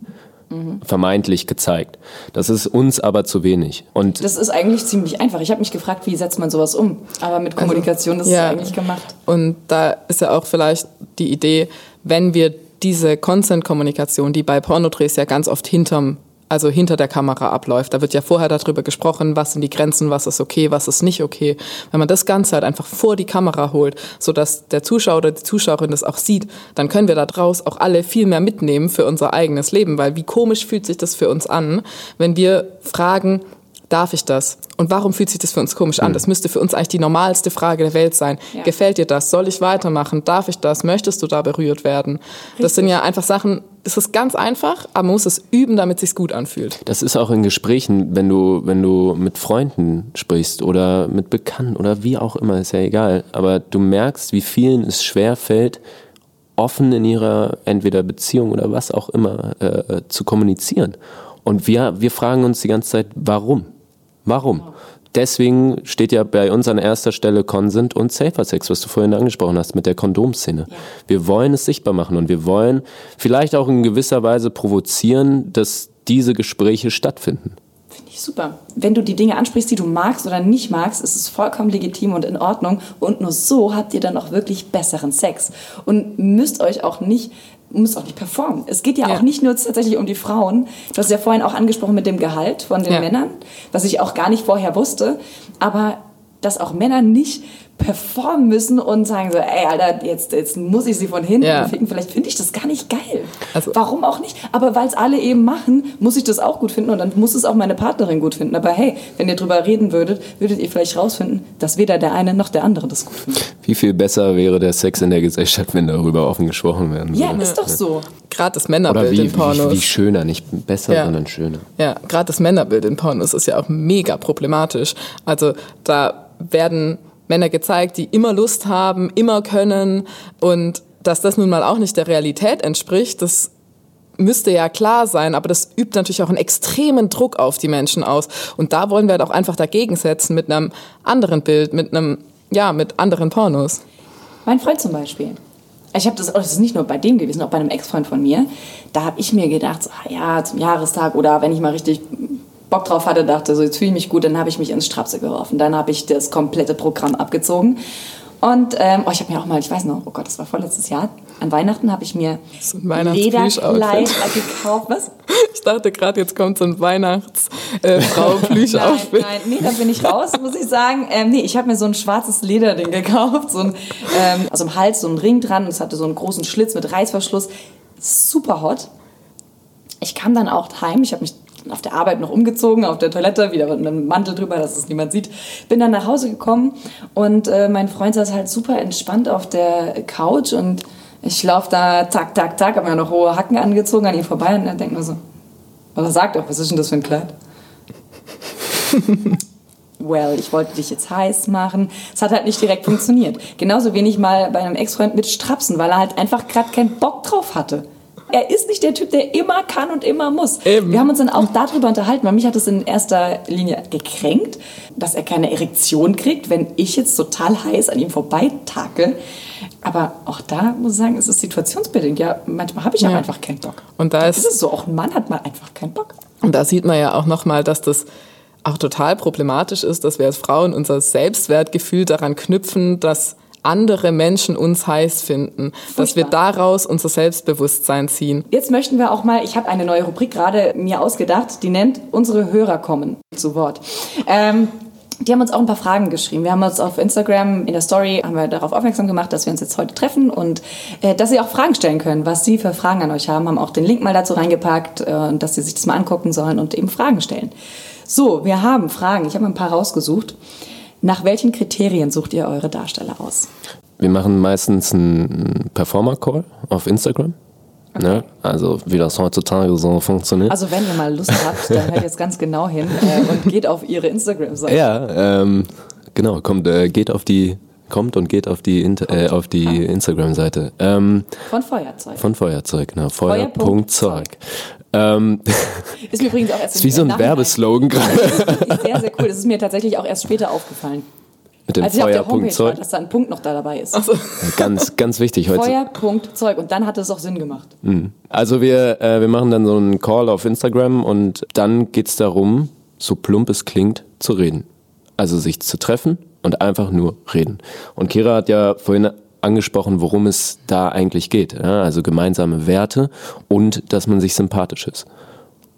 vermeintlich gezeigt. Das ist uns aber zu wenig. Und Das ist eigentlich ziemlich einfach. Ich habe mich gefragt, wie setzt man sowas um? Aber mit Kommunikation ist ja. es eigentlich gemacht. Und da ist ja auch vielleicht die Idee, wenn wir diese Consent-Kommunikation, die bei Pornodrehs ja ganz oft hinterm also hinter der Kamera abläuft. Da wird ja vorher darüber gesprochen, was sind die Grenzen, was ist okay, was ist nicht okay. Wenn man das Ganze halt einfach vor die Kamera holt, sodass der Zuschauer oder die Zuschauerin das auch sieht, dann können wir da draus auch alle viel mehr mitnehmen für unser eigenes Leben. Weil wie komisch fühlt sich das für uns an, wenn wir fragen, darf ich das? Und warum fühlt sich das für uns komisch an? Das müsste für uns eigentlich die normalste Frage der Welt sein. Ja. Gefällt dir das? Soll ich weitermachen? Darf ich das? Möchtest du da berührt werden? Das sind ja einfach Sachen, es ist ganz einfach, aber man muss es üben, damit es sich gut anfühlt. Das ist auch in Gesprächen, wenn du, wenn du mit Freunden sprichst oder mit Bekannten oder wie auch immer, ist ja egal. Aber du merkst, wie vielen es schwer fällt, offen in ihrer entweder Beziehung oder was auch immer äh, zu kommunizieren. Und wir, wir fragen uns die ganze Zeit, warum? Warum? Deswegen steht ja bei uns an erster Stelle Consent und Safer Sex, was du vorhin angesprochen hast mit der Kondomszene. Wir wollen es sichtbar machen und wir wollen vielleicht auch in gewisser Weise provozieren, dass diese Gespräche stattfinden. Finde ich super. Wenn du die Dinge ansprichst, die du magst oder nicht magst, ist es vollkommen legitim und in Ordnung. Und nur so habt ihr dann auch wirklich besseren Sex. Und müsst euch auch nicht müsst auch nicht performen. Es geht ja, Ja. auch nicht nur tatsächlich um die Frauen. Du hast ja vorhin auch angesprochen mit dem Gehalt von den Ja. Männern, was ich auch gar nicht vorher wusste. Aber dass auch Männer nicht performen müssen und sagen so, ey, Alter, jetzt, jetzt muss ich sie von hinten Ja. ficken. Vielleicht finde ich das gar nicht geil. Also- Warum auch nicht? Aber weil es alle eben machen, muss ich das auch gut finden und dann muss es auch meine Partnerin gut finden. Aber hey, wenn ihr drüber reden würdet, würdet ihr vielleicht rausfinden, dass weder der eine noch der andere das gut findet. Wie viel besser wäre der Sex in der Gesellschaft, wenn darüber offen gesprochen werden Ja, würde? ist doch so. Gerade das Oder Männerbild wie, in Pornos. wie, wie schöner, nicht besser, Ja. sondern schöner. Ja, gerade das Männerbild in Pornos ist ja auch mega problematisch. Also da werden Männer gezeigt, die immer Lust haben, immer können und dass das nun mal auch nicht der Realität entspricht, das müsste ja klar sein, aber das übt natürlich auch einen extremen Druck auf die Menschen aus. Und da wollen wir halt auch einfach dagegen setzen mit einem anderen Bild, mit einem, ja, mit anderen Pornos. Mein Freund zum Beispiel. Ich habe das, oh, das ist nicht nur bei dem gewesen, auch bei einem Ex-Freund von mir. Da habe ich mir gedacht, so, ah ja, zum Jahrestag oder wenn ich mal richtig Bock drauf hatte, dachte so, jetzt fühle ich mich gut, dann habe ich mich ins Strapse geworfen. Dann habe ich das komplette Programm abgezogen. Und ähm, oh, ich habe mir auch mal, ich weiß noch, oh Gott, das war vorletztes Jahr, an Weihnachten habe ich mir So ein. Lederkleid gekauft. Was? *laughs* Ich dachte gerade, jetzt kommt so ein Weihnachtsfrau *laughs* Nein, Plüsch-Outfit. nein, nee, da bin ich raus, muss ich sagen. Ähm, nee, ich habe mir so ein schwarzes Lederding gekauft, so ein, ähm, also im Hals so ein Ring dran und es hatte so einen großen Schlitz mit Reißverschluss. Super hot. Ich kam dann auch heim, ich habe mich auf der Arbeit noch umgezogen, auf der Toilette, wieder mit einem Mantel drüber, dass es niemand sieht. Bin dann nach Hause gekommen und äh, mein Freund saß halt super entspannt auf der Couch und ich laufe da, tak, tak, tak, habe mir noch hohe Hacken angezogen, an ihm vorbei und er denkt mir so, aber sag doch, was ist denn das für ein Kleid? *laughs* well, ich wollte dich jetzt heiß machen. Es hat halt nicht direkt funktioniert. Genauso wenig mal bei einem Ex-Freund mit Strapsen, weil er halt einfach gerade keinen Bock drauf hatte. Er ist nicht der Typ, der immer kann und immer muss. Eben. Wir haben uns dann auch darüber unterhalten, weil mich hat es in erster Linie gekränkt, dass er keine Erektion kriegt, wenn ich jetzt total heiß an ihm vorbeitakel. Aber auch da muss ich sagen, es ist situationsbedingt. Ja, manchmal habe ich auch Ja. einfach keinen Bock. Und da ist ist so, auch ein Mann hat mal einfach keinen Bock. Und da sieht man ja auch nochmal, dass das auch total problematisch ist, dass wir als Frauen unser Selbstwertgefühl daran knüpfen, dass andere Menschen uns heiß finden, dass wir Furchtbar. daraus unser Selbstbewusstsein ziehen. Jetzt möchten wir auch mal, ich habe eine neue Rubrik gerade mir ausgedacht, die nennt Unsere Hörer kommen zu Wort. Ähm, die haben uns auch ein paar Fragen geschrieben. Wir haben uns auf Instagram in der Story haben wir darauf aufmerksam gemacht, dass wir uns jetzt heute treffen und äh, dass sie auch Fragen stellen können, was sie für Fragen an euch haben. Haben auch den Link mal dazu reingepackt äh, und dass sie sich das mal angucken sollen und eben Fragen stellen. So, wir haben Fragen. Ich habe ein paar rausgesucht. Nach welchen Kriterien sucht ihr eure Darsteller aus? Wir machen meistens einen Performer-Call auf Instagram. Ne? Also wie das heutzutage so funktioniert. Also wenn ihr mal Lust habt, dann hört jetzt ganz genau hin äh, und geht auf ihre Instagram-Seite. ja, ähm, genau, kommt, äh, geht auf die, kommt und geht auf die, Inter äh, auf die Instagram-Seite. Ähm, Von Feuerzeug. von Feuerzeug, genau. Feuer.zeug. Feuer.zeug. Ähm, Ist mir übrigens auch *laughs* erst ist wie so ein Werbeslogan *laughs* gerade. Sehr, sehr cool. Das ist mir tatsächlich auch erst später aufgefallen. Mit dem Als ich auf der Homepage war, Feuer.zeug. dass da ein Punkt noch da dabei ist. Ganz, ganz wichtig heute. Feuer, Punkt, Zeug. Und dann hat es auch Sinn gemacht. Also wir, äh, wir machen dann so einen Call auf Instagram und dann geht's darum, so plump es klingt, zu reden. Also sich zu treffen und einfach nur reden. Und Kira hat ja vorhin angesprochen, worum es da eigentlich geht. Ja? Also gemeinsame Werte und dass man sich sympathisch ist.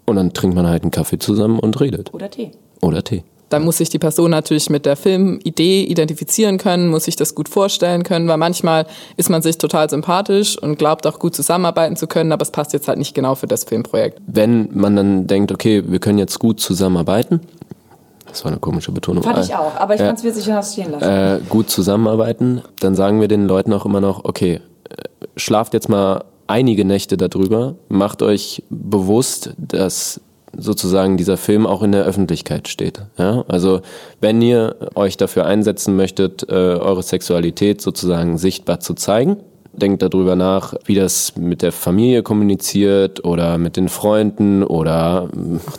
Und dann trinkt man halt einen Kaffee zusammen und redet. Oder Tee. Oder Tee. Da muss sich die Person natürlich mit der Filmidee identifizieren können, muss sich das gut vorstellen können, weil manchmal ist man sich total sympathisch und glaubt auch gut zusammenarbeiten zu können, aber es passt jetzt halt nicht genau für das Filmprojekt. Wenn man dann denkt, okay, wir können jetzt gut zusammenarbeiten, das war eine komische Betonung. Fand ich äh, auch. Aber ich Ja. kann es witzig stehen lassen. äh, gut zusammenarbeiten, dann sagen wir den Leuten auch immer noch, okay, äh, schlaft jetzt mal einige Nächte darüber, macht euch bewusst, dass sozusagen dieser Film auch in der Öffentlichkeit steht. Ja? Also wenn ihr euch dafür einsetzen möchtet, äh, eure Sexualität sozusagen sichtbar zu zeigen, denkt darüber nach, wie das mit der Familie kommuniziert oder mit den Freunden oder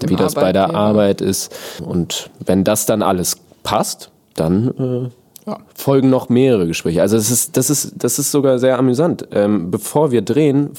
wie das bei der. Arbeit ist. Und wenn das dann alles passt, dann äh, Ja. folgen noch mehrere Gespräche. Also es ist, das ist, das ist sogar sehr amüsant. Ähm, bevor wir drehen,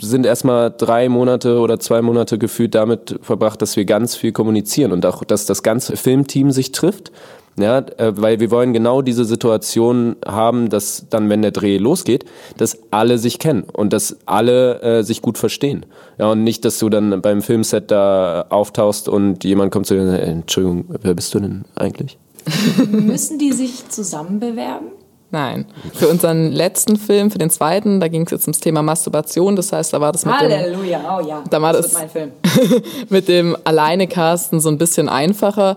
sind erstmal drei Monate oder zwei Monate gefühlt damit verbracht, dass wir ganz viel kommunizieren und auch, dass das ganze Filmteam sich trifft. Ja, äh, weil wir wollen genau diese Situation haben, dass dann, wenn der Dreh losgeht, dass alle sich kennen und dass alle äh, sich gut verstehen. Ja, und nicht, dass du dann beim Filmset da auftauchst und jemand kommt zu dir und sagt, "Äh, Entschuldigung, wer bist du denn eigentlich? *laughs* Müssen die sich zusammen bewerben? Nein. Für unseren letzten Film, für den zweiten, da ging es jetzt ums Thema Masturbation. Das heißt, da war das mit dem, Halleluja, oh ja. Da war das das- wird mein Film. *laughs* mit dem Alleine-Casten so ein bisschen einfacher.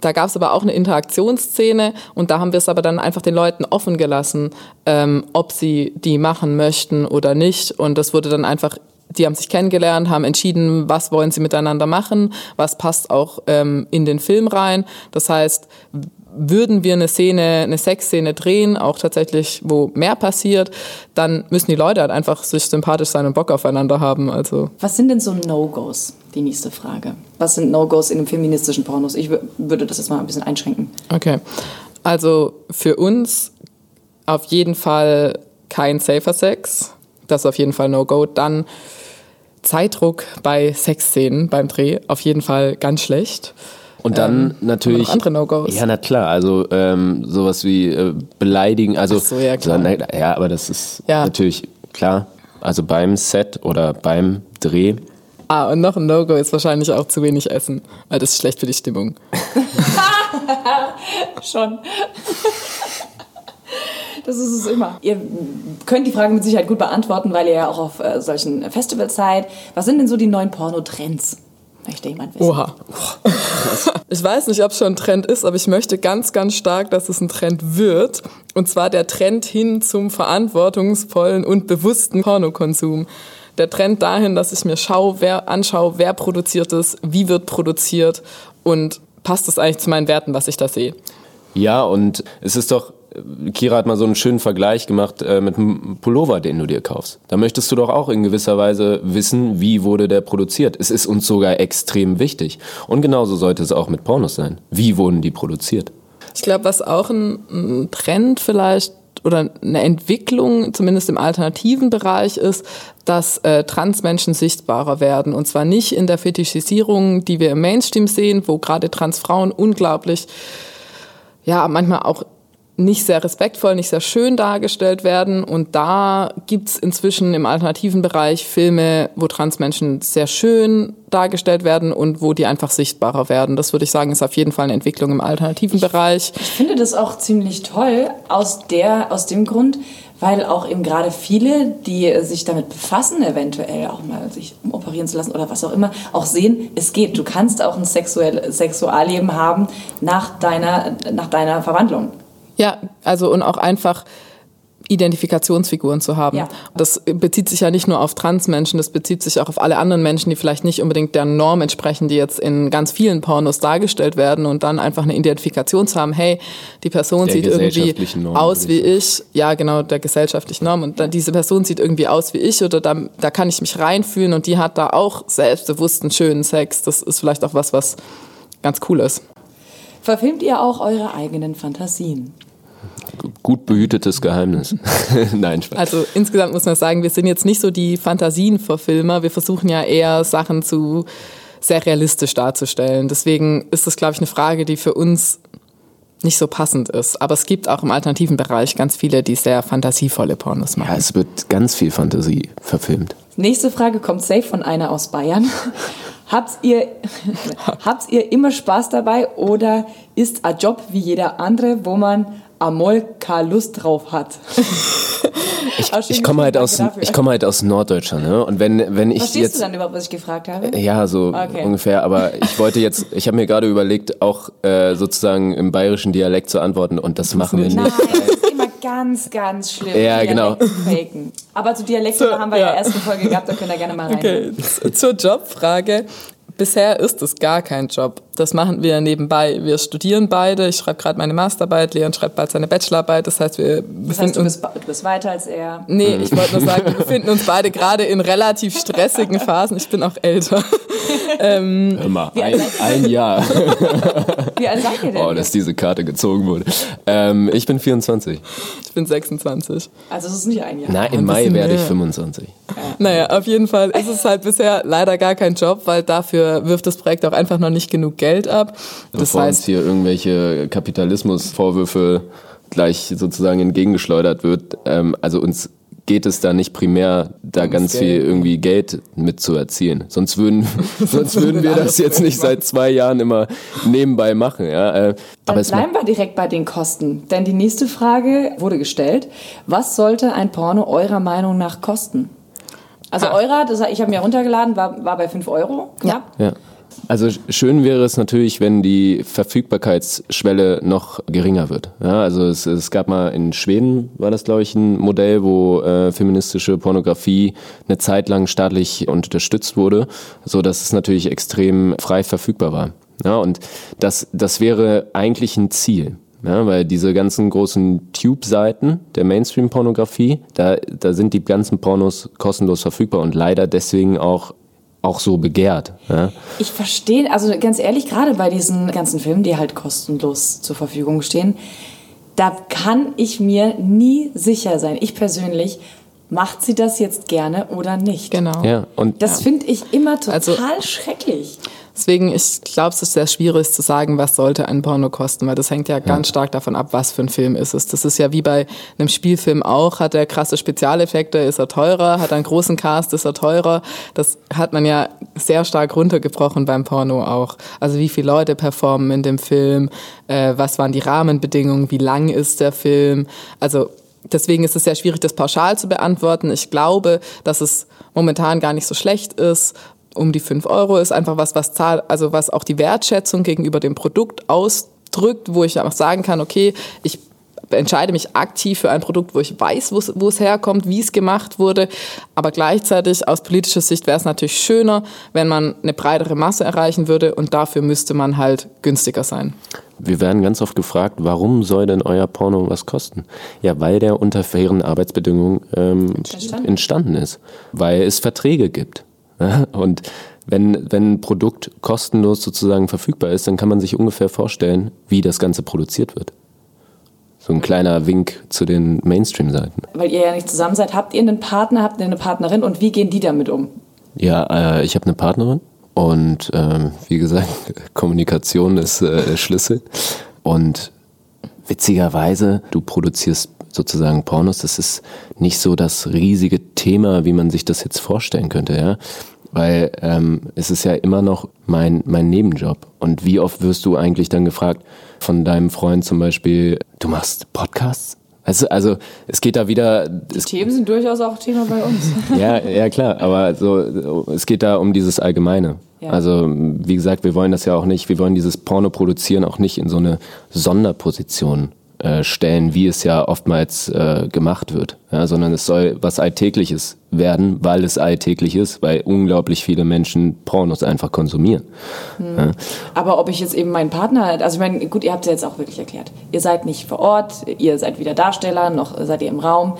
Da gab es aber auch eine Interaktionsszene und da haben wir es aber dann einfach den Leuten offen gelassen, ähm, ob sie die machen möchten oder nicht. Und das wurde dann einfach, die haben sich kennengelernt, haben entschieden, was wollen sie miteinander machen, was passt auch ähm, in den Film rein. Das heißt, würden wir eine Szene, eine Sexszene drehen, auch tatsächlich, wo mehr passiert, dann müssen die Leute halt einfach sich sympathisch sein und Bock aufeinander haben. Also Was sind denn so No-Gos? Die nächste Frage. Was sind No-Gos in den feministischen Pornos? Ich wür- würde das jetzt mal ein bisschen einschränken. Okay. Also für uns auf jeden Fall kein Safer Sex. Das ist auf jeden Fall No-Go. Dann Zeitdruck bei Sexszenen beim Dreh. Auf jeden Fall ganz schlecht. Und dann Ähm, natürlich. andere No-Gos? Ja, na klar. Also ähm, sowas wie äh, beleidigen. Also Ach so, ja, klar. na- ja, aber das ist Ja. natürlich klar. Also beim Set oder beim Dreh. Ah, und noch ein No-Go ist wahrscheinlich auch zu wenig essen, weil das ist schlecht für die Stimmung. *laughs* *laughs* Schon. Das ist es immer. Ihr könnt die Frage mit Sicherheit gut beantworten, weil ihr ja auch auf äh, solchen Festivals seid. Was sind denn so die neuen Pornotrends? Möchte jemand wissen? Oha. *laughs* Ich weiß nicht, ob es schon ein Trend ist, aber ich möchte ganz, ganz stark, dass es ein Trend wird. Und zwar der Trend hin zum verantwortungsvollen und bewussten Pornokonsum. Der Trend dahin, dass ich mir schau, wer, anschaue, wer produziert es, wie wird produziert und passt es eigentlich zu meinen Werten, was ich da sehe. Ja, und es ist doch, Kira hat mal so einen schönen Vergleich gemacht äh, mit einem Pullover, den du dir kaufst. Da möchtest du doch auch in gewisser Weise wissen, wie wurde der produziert. Es ist uns sogar extrem wichtig. Und genauso sollte es auch mit Pornos sein. Wie wurden die produziert? Ich glaube, was auch ein, ein Trend vielleicht oder eine Entwicklung, zumindest im alternativen Bereich, ist, dass äh, Transmenschen sichtbarer werden. Und zwar nicht in der Fetischisierung, die wir im Mainstream sehen, wo gerade Transfrauen unglaublich, ja, manchmal auch nicht sehr respektvoll, nicht sehr schön dargestellt werden. Und da gibt's inzwischen im alternativen Bereich Filme, wo Transmenschen sehr schön dargestellt werden und wo die einfach sichtbarer werden. Das würde ich sagen, ist auf jeden Fall eine Entwicklung im alternativen Bereich. Ich finde das auch ziemlich toll aus, der, aus dem Grund, weil auch eben gerade viele, die sich damit befassen, eventuell auch mal sich operieren zu lassen oder was auch immer, auch sehen, es geht. Du kannst auch ein sexuell, Sexualleben haben nach deiner, nach deiner Verwandlung. Ja, also und auch einfach Identifikationsfiguren zu haben. Ja. Das bezieht sich ja nicht nur auf Transmenschen, das bezieht sich auch auf alle anderen Menschen, die vielleicht nicht unbedingt der Norm entsprechen, die jetzt in ganz vielen Pornos dargestellt werden und dann einfach eine Identifikation zu haben, hey, die Person Der sieht irgendwie Norm, aus wie ich ich, ja genau, der gesellschaftlichen Norm und dann, diese Person sieht irgendwie aus wie ich oder da, da kann ich mich reinfühlen und die hat da auch selbstbewussten, schönen Sex. Das ist vielleicht auch was, was ganz cool ist. Verfilmt ihr auch eure eigenen Fantasien? Gut behütetes Geheimnis. *laughs* Nein, Spaß. Also insgesamt muss man sagen, wir sind jetzt nicht so die Fantasienverfilmer. Wir versuchen ja eher Sachen zu sehr realistisch darzustellen. Deswegen ist das, glaube ich, eine Frage, die für uns nicht so passend ist. Aber es gibt auch im alternativen Bereich ganz viele, die sehr fantasievolle Pornos ja, machen. es wird ganz viel Fantasie verfilmt. Nächste Frage kommt safe von einer aus Bayern. *laughs* habt ihr, *laughs* habt ihr immer Spaß dabei oder ist ein Job wie jeder andere, wo man keine Lust drauf hat? Ich, *laughs* ich komme halt aus, ich komme halt aus Norddeutschland, ne? Und wenn, wenn ich Verstehst jetzt du dann überhaupt, was ich gefragt habe? Ja, so Okay. ungefähr. Aber ich wollte jetzt, ich habe mir gerade überlegt, auch äh, sozusagen im bayerischen Dialekt zu antworten und das machen wir nicht. Nein, das ist immer ganz, ganz schlimm. Ja, genau. Faken. Aber zu Dialekten So, haben wir ja ja. erste Folge gehabt, da könnt ihr gerne mal rein. Okay, zur Jobfrage. Bisher ist es gar kein Job. Das machen wir nebenbei. Wir studieren beide. Ich schreibe gerade meine Masterarbeit, Leon schreibt bald seine Bachelorarbeit. Das heißt, wir Das befinden heißt, du uns bist, du bist weiter als er. Nee, ich wollte nur sagen, wir *laughs* befinden uns beide gerade in relativ stressigen *laughs* Phasen. Ich bin auch älter. *laughs* Wie alt ein, ein Jahr. Wie alt seid ihr denn? Oh, dass diese Karte gezogen wurde. Ähm, ich bin 24. Ich bin 26. also es ist nicht ein Jahr. Na, im Mai werde ich mehr. 25. Naja, auf jeden Fall ist es halt bisher leider gar kein Job, weil dafür wirft das Projekt auch einfach noch nicht genug Geld ab. Das Bevor uns heißt, hier irgendwelche Kapitalismusvorwürfe gleich sozusagen entgegengeschleudert wird. Ähm, also uns geht es da nicht primär, da ganz viel Geld. irgendwie Geld mit zu erzielen. Sonst würden, *laughs* sonst würden wir das jetzt nicht seit zwei Jahren immer nebenbei machen. Ja? Äh, Dann aber es macht, bleiben wir direkt bei den Kosten. Denn die nächste Frage wurde gestellt. Was sollte ein Porno eurer Meinung nach kosten? Also Ah. eurer, das, ich habe mir runtergeladen, war, war bei 5 Euro. Knapp. ja. Also schön wäre es natürlich, wenn die Verfügbarkeitsschwelle noch geringer wird. Ja, also es, es gab mal in Schweden, war das glaube ich ein Modell, wo äh, feministische Pornografie eine Zeit lang staatlich unterstützt wurde, so dass es natürlich extrem frei verfügbar war. Ja, und das, das wäre eigentlich ein Ziel. Ja, weil diese ganzen großen Tube-Seiten der Mainstream-Pornografie, da, da sind die ganzen Pornos kostenlos verfügbar und leider deswegen auch, auch so begehrt. Ja. Ich verstehe, also ganz ehrlich, gerade bei diesen ganzen Filmen, die halt kostenlos zur Verfügung stehen, da kann ich mir nie sicher sein. Ich persönlich, macht sie das jetzt gerne oder nicht? genau. Ja, und Das finde ich immer total Also- schrecklich. Deswegen, ich glaube, es ist sehr schwierig zu sagen, was sollte ein Porno kosten, weil das hängt ja ganz stark davon ab, was für ein Film ist es. Das ist ja wie bei einem Spielfilm auch, hat er krasse Spezialeffekte, ist er teurer, hat einen großen Cast, ist er teurer. Das hat man ja sehr stark runtergebrochen beim Porno auch. Also wie viele Leute performen in dem Film, äh, was waren die Rahmenbedingungen, wie lang ist der Film. Also Deswegen ist es sehr schwierig, das pauschal zu beantworten. Ich glaube, dass es momentan gar nicht so schlecht ist. Um die 5 Euro ist einfach was, was zahl, also was auch die Wertschätzung gegenüber dem Produkt ausdrückt, wo ich einfach sagen kann, okay, ich entscheide mich aktiv für ein Produkt, wo ich weiß, wo es- wo es herkommt, wie es gemacht wurde. Aber gleichzeitig aus politischer Sicht wäre es natürlich schöner, wenn man eine breitere Masse erreichen würde und dafür müsste man halt günstiger sein. Wir werden ganz oft gefragt, warum soll denn euer Porno was kosten? Ja, weil der unter fairen Arbeitsbedingungen ähm, entstanden. ist. Weil es Verträge gibt. Und wenn, wenn ein Produkt kostenlos sozusagen verfügbar ist, dann kann man sich ungefähr vorstellen, wie das Ganze produziert wird. So ein kleiner Wink zu den Mainstream-Seiten. Weil ihr ja nicht zusammen seid, habt ihr einen Partner, habt ihr eine Partnerin und wie gehen die damit um? Ja, äh, ich habe eine Partnerin und ähm, wie gesagt, *laughs* Kommunikation ist äh, Schlüssel. Und witzigerweise, du produzierst sozusagen Pornos, das ist nicht so das riesige Thema, wie man sich das jetzt vorstellen könnte, ja. Weil ähm, es ist ja immer noch mein, mein Nebenjob. Und wie oft wirst du eigentlich dann gefragt von deinem Freund zum Beispiel, du machst Podcasts? Du, also es geht da wieder, es Themen sind durchaus auch Thema bei uns. *laughs* ja, ja klar, aber so es geht da um dieses Allgemeine. Ja. Also wie gesagt, wir wollen das ja auch nicht, wir wollen dieses Porno produzieren auch nicht in so eine Sonderposition äh, stellen, wie es ja oftmals äh, gemacht wird, ja, sondern es soll was Alltägliches werden, weil es alltäglich ist, weil unglaublich viele Menschen Pornos einfach konsumieren. Mhm. Ja. Aber ob ich jetzt eben meinen Partner, also ich meine, gut, ihr habt es ja jetzt auch wirklich erklärt. Ihr seid nicht vor Ort, ihr seid weder Darsteller, noch seid ihr im Raum,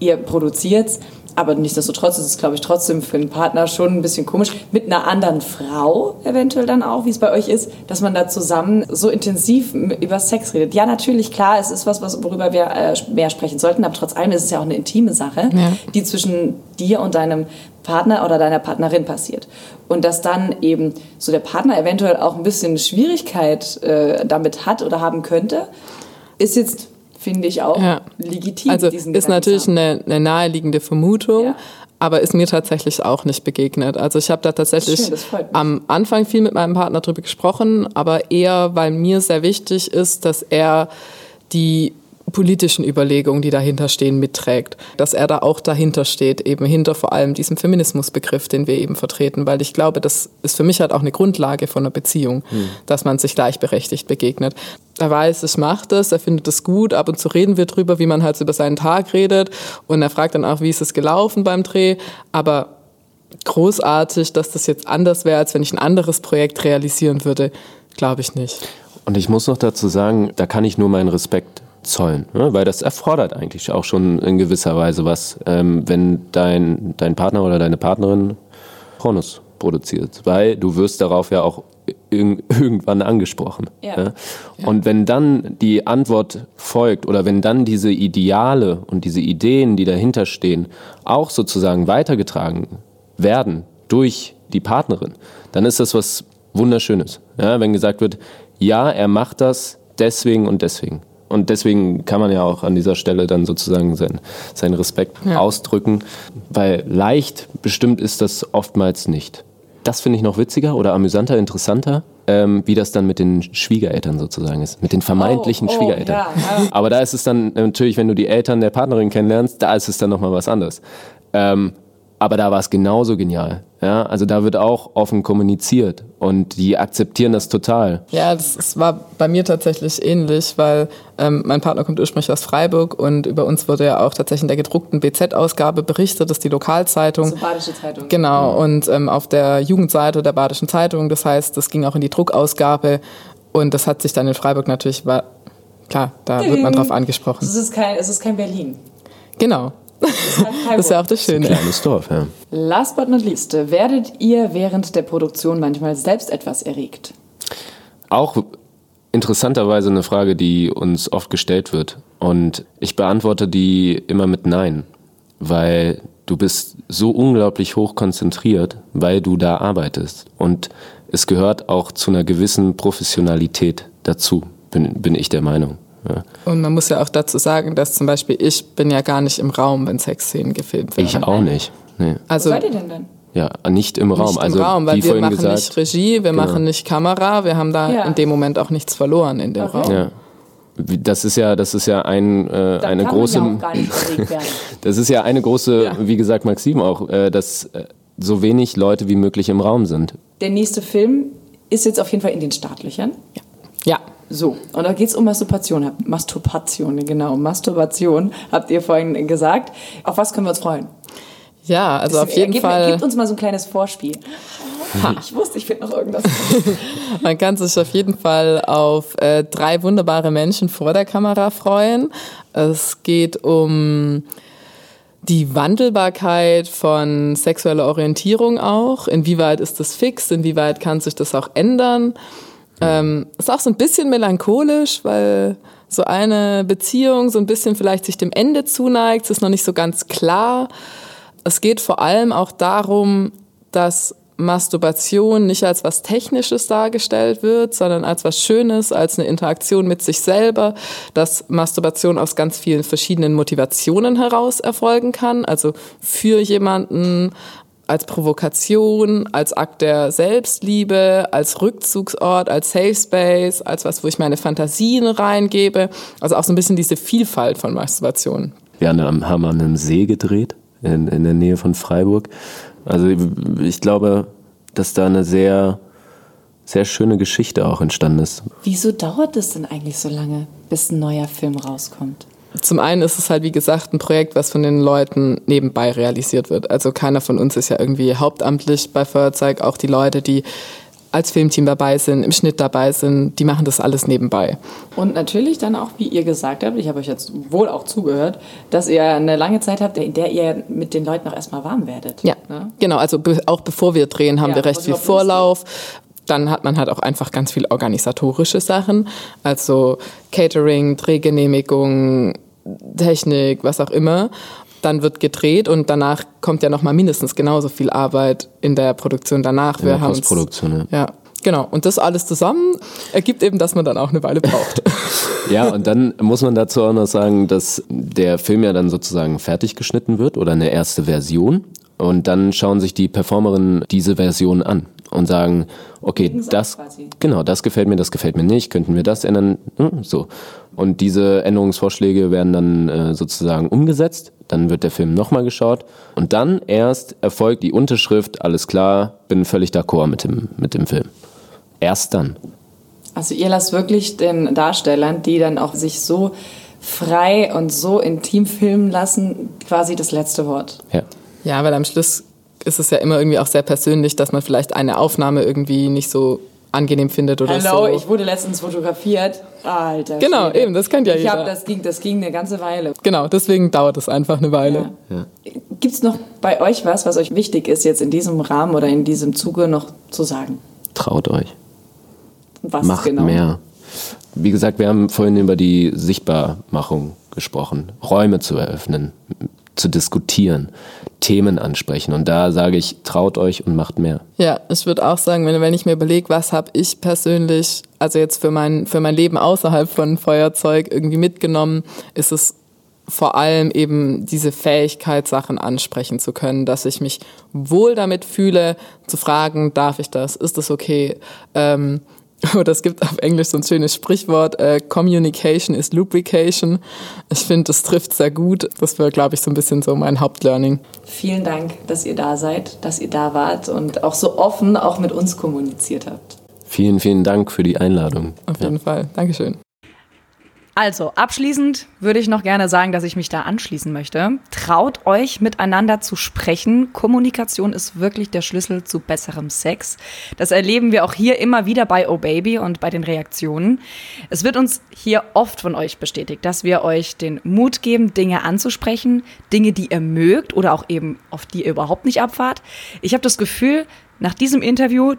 ihr produziert's. Aber nichtsdestotrotz ist es, glaube ich, trotzdem für einen Partner schon ein bisschen komisch. Mit einer anderen Frau eventuell dann auch, wie es bei euch ist, dass man da zusammen so intensiv über Sex redet. Ja, natürlich, klar, es ist was, was worüber wir äh, mehr sprechen sollten, aber trotz allem ist es ja auch eine intime Sache, ja. die zwischen dir und deinem Partner oder deiner Partnerin passiert. Und dass dann eben so der Partner eventuell auch ein bisschen Schwierigkeit äh, damit hat oder haben könnte, ist jetzt finde ich auch ja. legitim. Also ist natürlich eine, eine, naheliegende Vermutung, ja. aber ist mir tatsächlich auch nicht begegnet. Also ich habe da tatsächlich schön, am Anfang viel mit meinem Partner drüber gesprochen, aber eher, weil mir sehr wichtig ist, dass er die politischen Überlegungen, die dahinter stehen, mitträgt. Dass er da auch dahinter steht, eben hinter vor allem diesem Feminismusbegriff, den wir eben vertreten, weil ich glaube, das ist für mich halt auch eine Grundlage von einer Beziehung, hm. dass man sich gleichberechtigt begegnet. Er weiß, ich mache das, er findet es gut, ab und zu reden wir drüber, wie man halt über seinen Tag redet und er fragt dann auch, wie ist es gelaufen beim Dreh, aber großartig, dass das jetzt anders wäre, als wenn ich ein anderes Projekt realisieren würde, glaube ich nicht. Und ich muss noch dazu sagen, da kann ich nur meinen Respekt zollen, ne? weil das erfordert eigentlich auch schon in gewisser Weise was, ähm, wenn dein, dein Partner oder deine Partnerin Pornos produziert, weil du wirst darauf ja auch irg irgendwann angesprochen. Ja. Ja? Und wenn dann die Antwort folgt oder wenn dann diese Ideale und diese Ideen, die dahinter stehen, auch sozusagen weitergetragen werden durch die Partnerin, dann ist das was Wunderschönes. Ja? Wenn gesagt wird, ja, er macht das deswegen und deswegen. Und deswegen kann man ja auch an dieser Stelle dann sozusagen seinen, seinen Respekt ja. ausdrücken, weil leicht bestimmt ist das oftmals nicht. Das finde ich noch witziger oder amüsanter, interessanter, ähm, wie das dann mit den Schwiegereltern sozusagen ist, mit den vermeintlichen oh, oh, Schwiegereltern. Ja, ja. Aber da ist es dann natürlich, wenn du die Eltern der Partnerin kennenlernst, da ist es dann nochmal was anderes. Ähm, aber da war es genauso genial. Ja, also da wird auch offen kommuniziert und die akzeptieren das total. Ja, das, das war bei mir tatsächlich ähnlich, weil ähm, mein Partner kommt ursprünglich aus Freiburg und über uns wurde ja auch tatsächlich in der gedruckten BZ-Ausgabe berichtet, dass die Lokalzeitung. Also Badische Zeitung. Genau, mhm. und ähm, auf der Jugendseite der Badischen Zeitung, das heißt, das ging auch in die Druckausgabe und das hat sich dann in Freiburg natürlich, war, klar, da wird man drauf angesprochen. Es ist kein, es ist kein Berlin. Genau, das ist, das ist ja auch das Schöne. Ein kleines Dorf, ja. Last but not least, werdet ihr während der Produktion manchmal selbst etwas erregt? Auch interessanterweise eine Frage, die uns oft gestellt wird. Und ich beantworte die immer mit Nein, weil du bist so unglaublich hoch konzentriert, weil du da arbeitest. Und es gehört auch zu einer gewissen Professionalität dazu, bin, bin ich der Meinung. Ja. Und man muss ja auch dazu sagen, dass zum Beispiel ich bin ja gar nicht im Raum, wenn Sexszenen gefilmt werden. Ich auch nicht. Nee. Also, Wo seid ihr denn dann? Ja, nicht im Raum. Nicht also, im Raum, weil wir machen gesagt, nicht Regie, wir genau. machen nicht Kamera, wir haben da ja. in dem Moment auch nichts verloren in dem okay. Raum. Ja. Das ist ja, das ist ja ein, äh, eine große. *laughs* das ist ja eine große, ja. wie gesagt, Maxim auch, äh, dass äh, so wenig Leute wie möglich im Raum sind. Der nächste Film ist jetzt auf jeden Fall in den Startlöchern. Ja. Ja. So, und da geht es um Masturbation. Masturbation, genau, Masturbation, habt ihr vorhin gesagt. Auf was können wir uns freuen? Ja, also auf jeden gib, Fall. Gebt uns mal so ein kleines Vorspiel. Ha. Ich wusste, ich finde noch irgendwas. *laughs* Man kann sich auf jeden Fall auf äh, drei wunderbare Menschen vor der Kamera freuen. Es geht um die Wandelbarkeit von sexueller Orientierung auch. Inwieweit ist das fix? Inwieweit kann sich das auch ändern? Ähm, ist auch so ein bisschen melancholisch, weil so eine Beziehung so ein bisschen vielleicht sich dem Ende zuneigt. Es ist noch nicht so ganz klar. Es geht vor allem auch darum, dass Masturbation nicht als was Technisches dargestellt wird, sondern als was Schönes, als eine Interaktion mit sich selber, dass Masturbation aus ganz vielen verschiedenen Motivationen heraus erfolgen kann, also für jemanden, als Provokation, als Akt der Selbstliebe, als Rückzugsort, als Safe Space, als was, wo ich meine Fantasien reingebe. Also auch so ein bisschen diese Vielfalt von Masturbation. Wir haben an einem See gedreht, in, in der Nähe von Freiburg. Also ich glaube, dass da eine sehr, sehr schöne Geschichte auch entstanden ist. Wieso dauert das denn eigentlich so lange? bis ein neuer Film rauskommt? Zum einen ist es halt, wie gesagt, ein Projekt, was von den Leuten nebenbei realisiert wird. Also keiner von uns ist ja irgendwie hauptamtlich bei Feuerzeug. Auch die Leute, die als Filmteam dabei sind, im Schnitt dabei sind, die machen das alles nebenbei. Und natürlich dann auch, wie ihr gesagt habt, ich habe euch jetzt wohl auch zugehört, dass ihr eine lange Zeit habt, in der ihr mit den Leuten auch erstmal warm werdet. Ja, ne? genau. Also be auch bevor wir drehen, haben Ja, wir recht viel Vorlauf. Dann hat man halt auch einfach ganz viel organisatorische Sachen, also Catering, Drehgenehmigung, Technik, was auch immer. Dann wird gedreht und danach kommt ja noch mal mindestens genauso viel Arbeit in der Produktion danach. In der Postproduktion, ja. ja. Genau, und das alles zusammen ergibt eben, dass man dann auch eine Weile braucht. *laughs* *laughs* Ja, und dann muss man dazu auch noch sagen, dass der Film ja dann sozusagen fertig geschnitten wird oder eine erste Version. Und dann schauen sich die Performerinnen diese Version an und sagen, okay, das, quasi. genau, das gefällt mir, das gefällt mir nicht, könnten wir das ändern, Hm, so. Und diese Änderungsvorschläge werden dann äh, sozusagen umgesetzt, dann wird der Film nochmal geschaut und dann erst erfolgt die Unterschrift, alles klar, bin völlig d'accord mit dem, mit dem Film. Erst dann. Also ihr lasst wirklich den Darstellern, die dann auch sich so frei und so intim filmen lassen, quasi das letzte Wort. Ja. ja, weil am Schluss ist es ja immer irgendwie auch sehr persönlich, dass man vielleicht eine Aufnahme irgendwie nicht so angenehm findet oder Hallo, so. ich wurde letztens fotografiert. Alter. Genau, Schwede. eben, das kennt ja ich jeder. Hab, das, ging, das ging eine ganze Weile. Genau, deswegen dauert es einfach eine Weile. Ja. Gibt es noch bei euch was, was euch wichtig ist, jetzt in diesem Rahmen oder in diesem Zuge noch zu sagen? Traut euch. Was Macht genau? mehr. Wie gesagt, wir haben vorhin über die Sichtbarmachung gesprochen, Räume zu eröffnen, zu diskutieren, Themen ansprechen. Und da sage ich, traut euch und macht mehr. Ja, ich würde auch sagen, wenn, wenn ich mir überlege, was habe ich persönlich, also jetzt für mein, für mein Leben außerhalb von Feuerzeug irgendwie mitgenommen, ist es vor allem eben diese Fähigkeit, Sachen ansprechen zu können, dass ich mich wohl damit fühle, zu fragen, darf ich das, ist das okay? Ähm, *laughs* oder es gibt auf Englisch so ein schönes Sprichwort, äh, Communication is Lubrication. Ich finde, das trifft sehr gut. Das wäre, glaube ich, so ein bisschen so mein Hauptlearning. Vielen Dank, dass ihr da seid, dass ihr da wart und auch so offen auch mit uns kommuniziert habt. Vielen, vielen Dank für die Einladung. Auf jeden Fall. Dankeschön. Also, abschließend würde ich noch gerne sagen, dass ich mich da anschließen möchte. Traut euch, miteinander zu sprechen. Kommunikation ist wirklich der Schlüssel zu besserem Sex. Das erleben wir auch hier immer wieder bei Oh Baby und bei den Reaktionen. Es wird uns hier oft von euch bestätigt, dass wir euch den Mut geben, Dinge anzusprechen, Dinge, die ihr mögt oder auch eben, auf die ihr überhaupt nicht abfahrt. Ich habe das Gefühl, nach diesem Interview,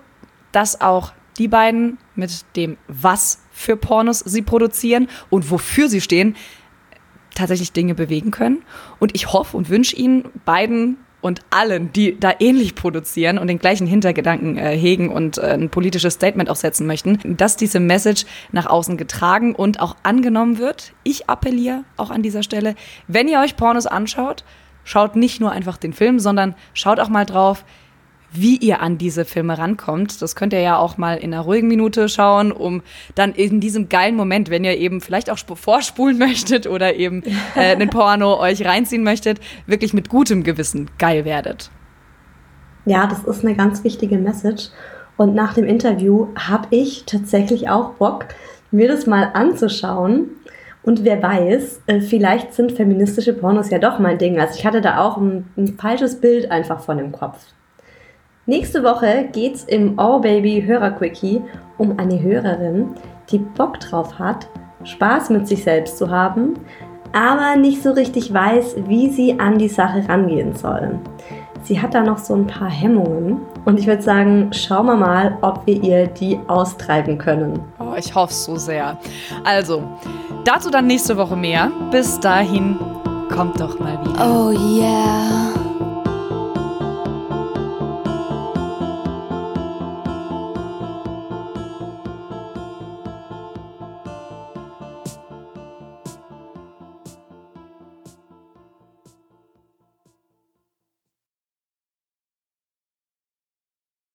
dass auch die beiden mit dem Was für Pornos sie produzieren und wofür sie stehen, tatsächlich Dinge bewegen können. Und ich hoffe und wünsche Ihnen beiden und allen, die da ähnlich produzieren und den gleichen Hintergedanken äh, hegen und äh, ein politisches Statement auch setzen möchten, dass diese Message nach außen getragen und auch angenommen wird. Ich appelliere auch an dieser Stelle, wenn ihr euch Pornos anschaut, schaut nicht nur einfach den Film, sondern schaut auch mal drauf, wie ihr an diese Filme rankommt. Das könnt ihr ja auch mal in einer ruhigen Minute schauen, um dann in diesem geilen Moment, wenn ihr eben vielleicht auch sp- vorspulen *laughs* möchtet oder eben äh, einen Porno euch reinziehen möchtet, wirklich mit gutem Gewissen geil werdet. Ja, das ist eine ganz wichtige Message. Und nach dem Interview habe ich tatsächlich auch Bock, mir das mal anzuschauen. Und wer weiß, äh, vielleicht sind feministische Pornos ja doch mein Ding. Also ich hatte da auch ein, ein falsches Bild einfach von dem Kopf. Nächste Woche geht's im Oh Baby Hörerquickie um eine Hörerin, die Bock drauf hat, Spaß mit sich selbst zu haben, aber nicht so richtig weiß, wie sie an die Sache rangehen soll. Sie hat da noch so ein paar Hemmungen und ich würde sagen, schauen wir mal, ob wir ihr die austreiben können. Oh, ich hoffe so sehr. Also, dazu dann nächste Woche mehr. Bis dahin, kommt doch mal wieder. Oh yeah.